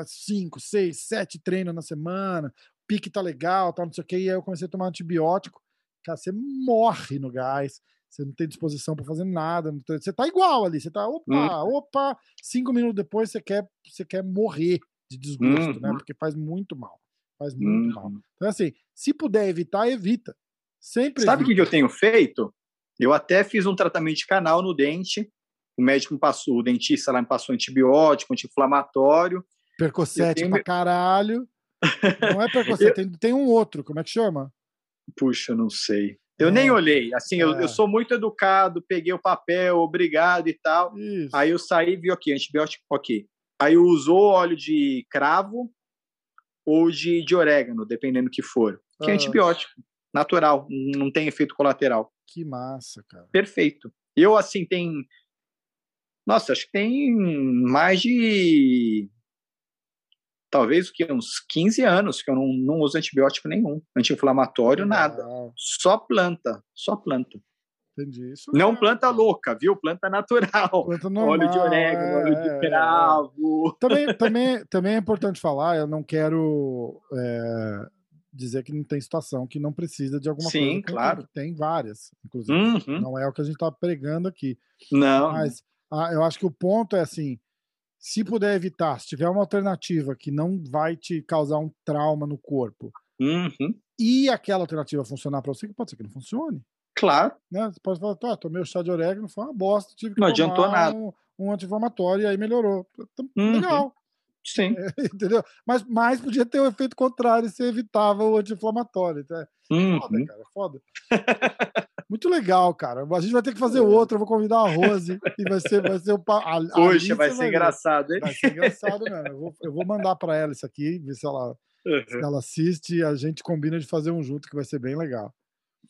Cinco, seis, sete treinos na semana, pique tá legal, tal, não sei o que. E aí eu comecei a tomar antibiótico. Cara, você morre no gás. Você não tem disposição para fazer nada. tem- Você tá igual ali. Você tá, opa, opa. Cinco minutos depois você quer, você quer morrer de desgosto, né? Uhum. Porque faz muito mal. Faz muito mal. Uhum. Então, assim, se puder evitar, evita. Sempre Sabe o que, eu tenho feito? Eu até fiz um tratamento de canal no dente. O médico me passou, o dentista lá me passou antibiótico, anti-inflamatório. Percocete tenho pra caralho. Não é percocete, tem, tem um outro. Como é que chama? Puxa, eu não sei. Eu É. nem olhei. Assim, eu, É. eu sou muito educado, peguei o papel, obrigado e tal. Isso. Aí eu saí e vi, ok, antibiótico, ok. Aí usou óleo de cravo ou de, de orégano, dependendo do que for. Que é antibiótico, natural, não tem efeito colateral. Que massa, cara. Perfeito. Eu, assim, tem. Nossa, acho que tem mais de. Talvez o que, uns 15 anos que eu não, não uso antibiótico nenhum. Anti-inflamatório, nada. Legal, Só planta. Só planta. Entendi isso. Não mesmo, planta louca, viu? Planta natural. Planta normal. óleo de orégano, é, óleo é, de é. cravo. Também, também, também é importante falar, eu não quero é, dizer que não tem situação que não precisa de alguma Sim, coisa. Tem- claro. Tem várias, inclusive. Uhum. Não é o que a gente está pregando aqui. Não. Mas ah, eu acho que o ponto é assim: se puder evitar, se tiver uma alternativa que não vai te causar um trauma no corpo, Uhum. e aquela alternativa funcionar para você, que pode ser que não funcione. Claro. Né? Você pode falar, tá, tomei o chá de orégano, foi uma bosta, tive que Não tomar adiantou nada. Um, um anti-inflamatório e aí melhorou. Então, Uhum. Legal, Sim. entendeu? Mas, mas podia ter o efeito contrário, você evitava o anti-inflamatório. Então, é foda, Uhum. cara, é foda. Muito legal, cara. A gente vai ter que fazer outro, eu vou convidar a Rose e vai ser, vai ser o a- Poxa, vai ser ver. engraçado, hein? Vai ser engraçado mesmo. Eu vou, eu vou mandar para ela isso aqui, ver se ela, se Uhum. ela assiste e a gente combina de fazer um junto, que vai ser bem legal.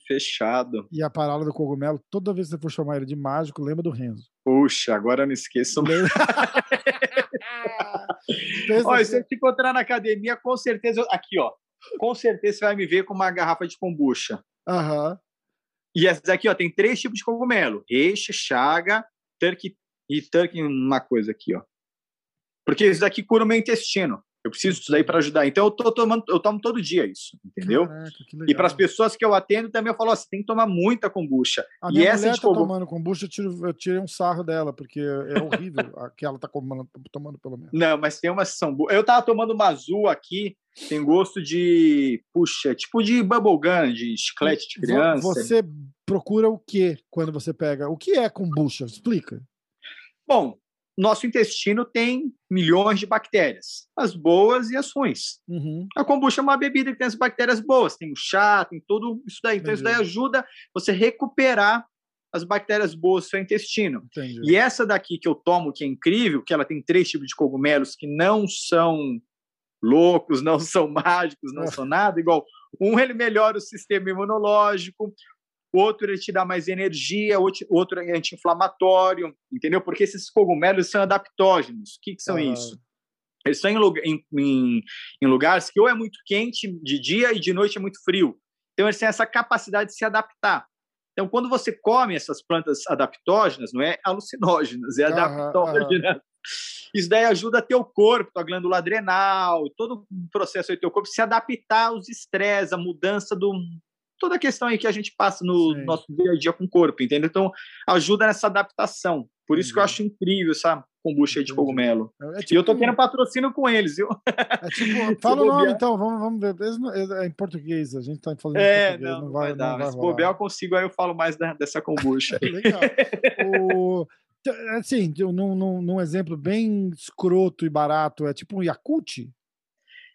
Fechado. E a parada do cogumelo, toda vez que você for chamar ele de mágico, lembra do Renzo. Puxa, agora não esqueço. Lembra- Pensa Olha, assim, se eu te encontrar na academia, com certeza. Aqui, ó. Com certeza você vai me ver com uma garrafa de kombucha. Aham. E essa daqui, ó, tem três tipos de cogumelo: reishi, chaga, turkey e turkey, uma coisa aqui, ó. Porque isso daqui cura o meu intestino. Eu preciso disso daí para ajudar. Então eu tô tomando, eu tomo todo dia isso, entendeu? Caraca, E para as pessoas que eu atendo também eu falo, você tem que tomar muita kombucha. A E minha essa mulher tá cogumelo. tomando kombucha, eu, tiro, eu tirei um sarro dela, porque é horrível a que ela tá comando- tomando, pelo menos. Não, mas tem umas que são boas. Eu tava tomando uma azul aqui, tem gosto de. Puxa, tipo de bubblegum, de chiclete de criança. Você procura o que quando você pega? O que é kombucha? Explica. Bom, nosso intestino tem milhões de bactérias, as boas e as ruins. Uhum. A kombucha é uma bebida que tem as bactérias boas, tem o chá, tem tudo isso daí. Então, Entendi. isso daí ajuda você recuperar as bactérias boas do seu intestino. Entendi. E essa daqui que eu tomo, que é incrível, que ela tem três tipos de cogumelos que não são loucos, não são mágicos, não Ah. são nada, igual um ele melhora o sistema imunológico, outro ele te dá mais energia, outro é anti-inflamatório, entendeu? Porque esses cogumelos são adaptógenos. O que, que são Ah. isso? Eles estão em, em- em- lugares que ou é muito quente de dia e de noite é muito frio. Então, eles têm essa capacidade de se adaptar. Então, quando você come essas plantas adaptógenas, não é alucinógenas, é Aham, adaptógenas. Isso daí ajuda teu corpo, tua glândula adrenal, todo o processo aí do teu corpo se adaptar aos estresses, a mudança do toda a questão aí que a gente passa no Sim. nosso dia a dia com o corpo, entendeu? Então, ajuda nessa adaptação. Por isso que eu Entendi. acho incrível essa kombucha aí de cogumelo. É E eu tô tipo- querendo patrocínio com eles, viu? É tipo, fala o nome então, vamos, vamos ver. Não- É em português, a gente tá falando em É, português, não, não vai, dar. não vai Mas se bobear, eu consigo, aí eu falo mais da- dessa kombucha. Legal. O, assim, num, num, num exemplo bem escroto e barato, é tipo um Yakult?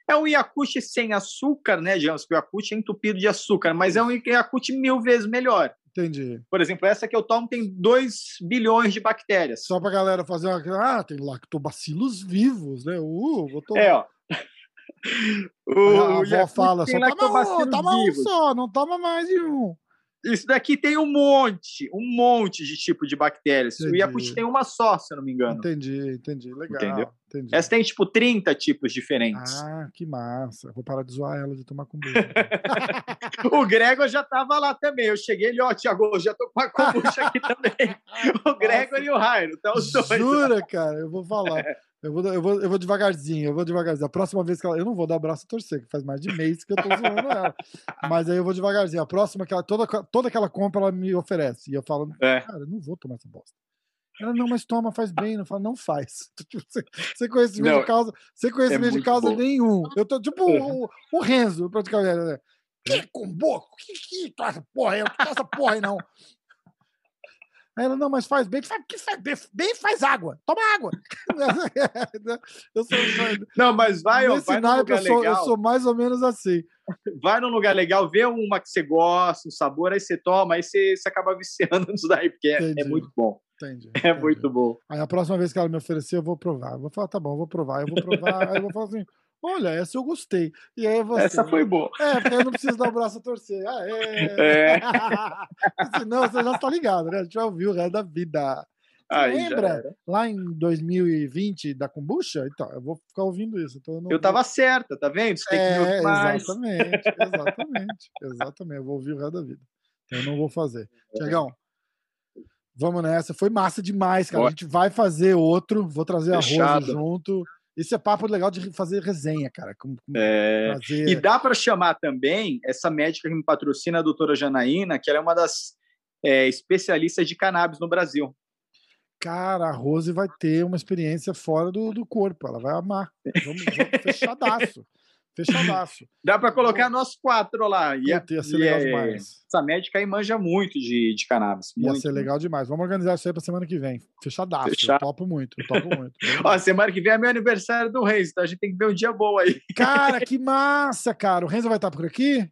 É um Yakult sem açúcar, né, digamos que o Yakult é entupido de açúcar, mas é um Yakult mil vezes melhor. Entendi. Por exemplo, essa que eu tomo tem 2 bilhões de bactérias. Só pra galera fazer uma. Ah, tem lactobacilos vivos, né? Uh, vou tomar. É, ó. O, a avó fala, só toma um, toma um só, não toma mais de um. Isso daqui tem um monte, um monte de tipo de bactérias. Entendi. O Yakult tem uma só, se eu não me engano. Entendi, entendi. Legal. Entendeu? Entendi. Essa tem, tipo, 30 tipos diferentes. Ah, que massa. Vou parar de zoar ela de tomar kombucha. O Gregor já tava lá também. Eu cheguei ele, ó, Tiago, eu já tô com a kombucha aqui também. O Gregor e o Rairo, tá os dois. Jura, cara? Eu vou falar. Eu vou, eu, vou, eu vou devagarzinho, eu vou devagarzinho. A próxima vez que ela. Eu não vou dar abraço e torcer, que faz mais de mês que eu tô zoando ela. Mas aí eu vou devagarzinho. A próxima que ela. Toda, toda aquela compra ela me oferece. E eu falo, É. cara, eu não vou tomar essa bosta. Ela, não, mas toma, faz bem. Eu falo, não faz. Tipo, Sem, sem conhecimento Não, de causa, sem conhecimento de muito causa bom. nenhum. Eu tô tipo o, o Renzo, praticamente. Né? Que combo? Que, que que essa porra aí? Eu não essa porra aí, não. Aí ela, não, mas faz bem. Faz, que faz bem, bem faz água. Toma água. eu sou, Não, mas vai, nesse vai naipe, lugar eu sou, eu legal. sou mais ou menos assim. Vai num lugar legal, vê uma que você gosta, um sabor, aí você toma, aí você, você acaba viciando nisso daí, porque é, é muito bom. Entendi. É entendi. muito bom. Aí a próxima vez que ela me oferecer, eu vou provar. Eu vou falar, tá bom, eu vou provar, eu vou provar. aí eu vou falar assim: olha, essa eu gostei. E aí você. Essa foi boa. É, porque eu não preciso dar o braço a torcer. Ah, é. É. Senão você já está ligado, né? A gente vai ouvir o resto da vida. Aí já lembra lá em 2020 da kombucha? Então, eu vou ficar ouvindo isso. Então eu, não Eu tava certa, tá vendo? Você tem que me É, mais. exatamente, exatamente, exatamente. Eu vou ouvir o resto da vida. Então eu não vou fazer. É. Tiagão, vamos nessa. Foi massa demais, cara. A Bora. gente vai fazer outro. Vou trazer a Rose Fechado. junto. Isso é papo legal de fazer resenha, cara. Com, com É. E dá para chamar também essa médica que me patrocina, a doutora Janaína, que ela é uma das é, especialistas de cannabis no Brasil. Cara, a Rose vai ter uma experiência fora do, do corpo. Ela vai amar. Vamos, vamos fechadaço. Fechadaço. Dá para colocar nós quatro lá. E, Puta, ia ser legal é- demais. Essa médica aí manja muito de, de cannabis. Ia muito. ser legal demais. Vamos organizar isso aí pra semana que vem. Fechadaço. Eu Fechado. topo muito. Eu topo muito. Ó, semana que vem é meu aniversário do Reis, então a gente tem que ver um dia bom aí. Cara, que massa, cara. O Renzo vai estar por aqui?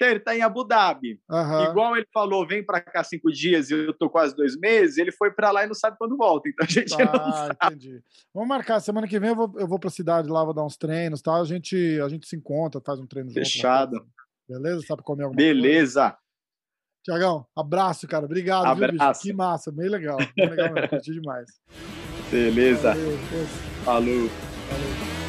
Ele tá em Abu Dhabi. Aham. Igual ele falou, vem para cá cinco dias e eu tô quase dois meses, ele foi para lá e não sabe quando volta. Então a gente não Ah, sabe. entendi. Vamos marcar. Semana que vem eu vou, eu vou pra cidade lá, vou dar uns treinos e tal. A gente, a gente se encontra, faz um treino junto. Fechado. Beleza? Sabe comer alguma coisa? Beleza. Tiagão, abraço, cara. Obrigado, viu, bicho? Abraço. Que massa. Bem legal. Bem legal mesmo. Curti demais. Beleza. Valeu. Falou. Valeu.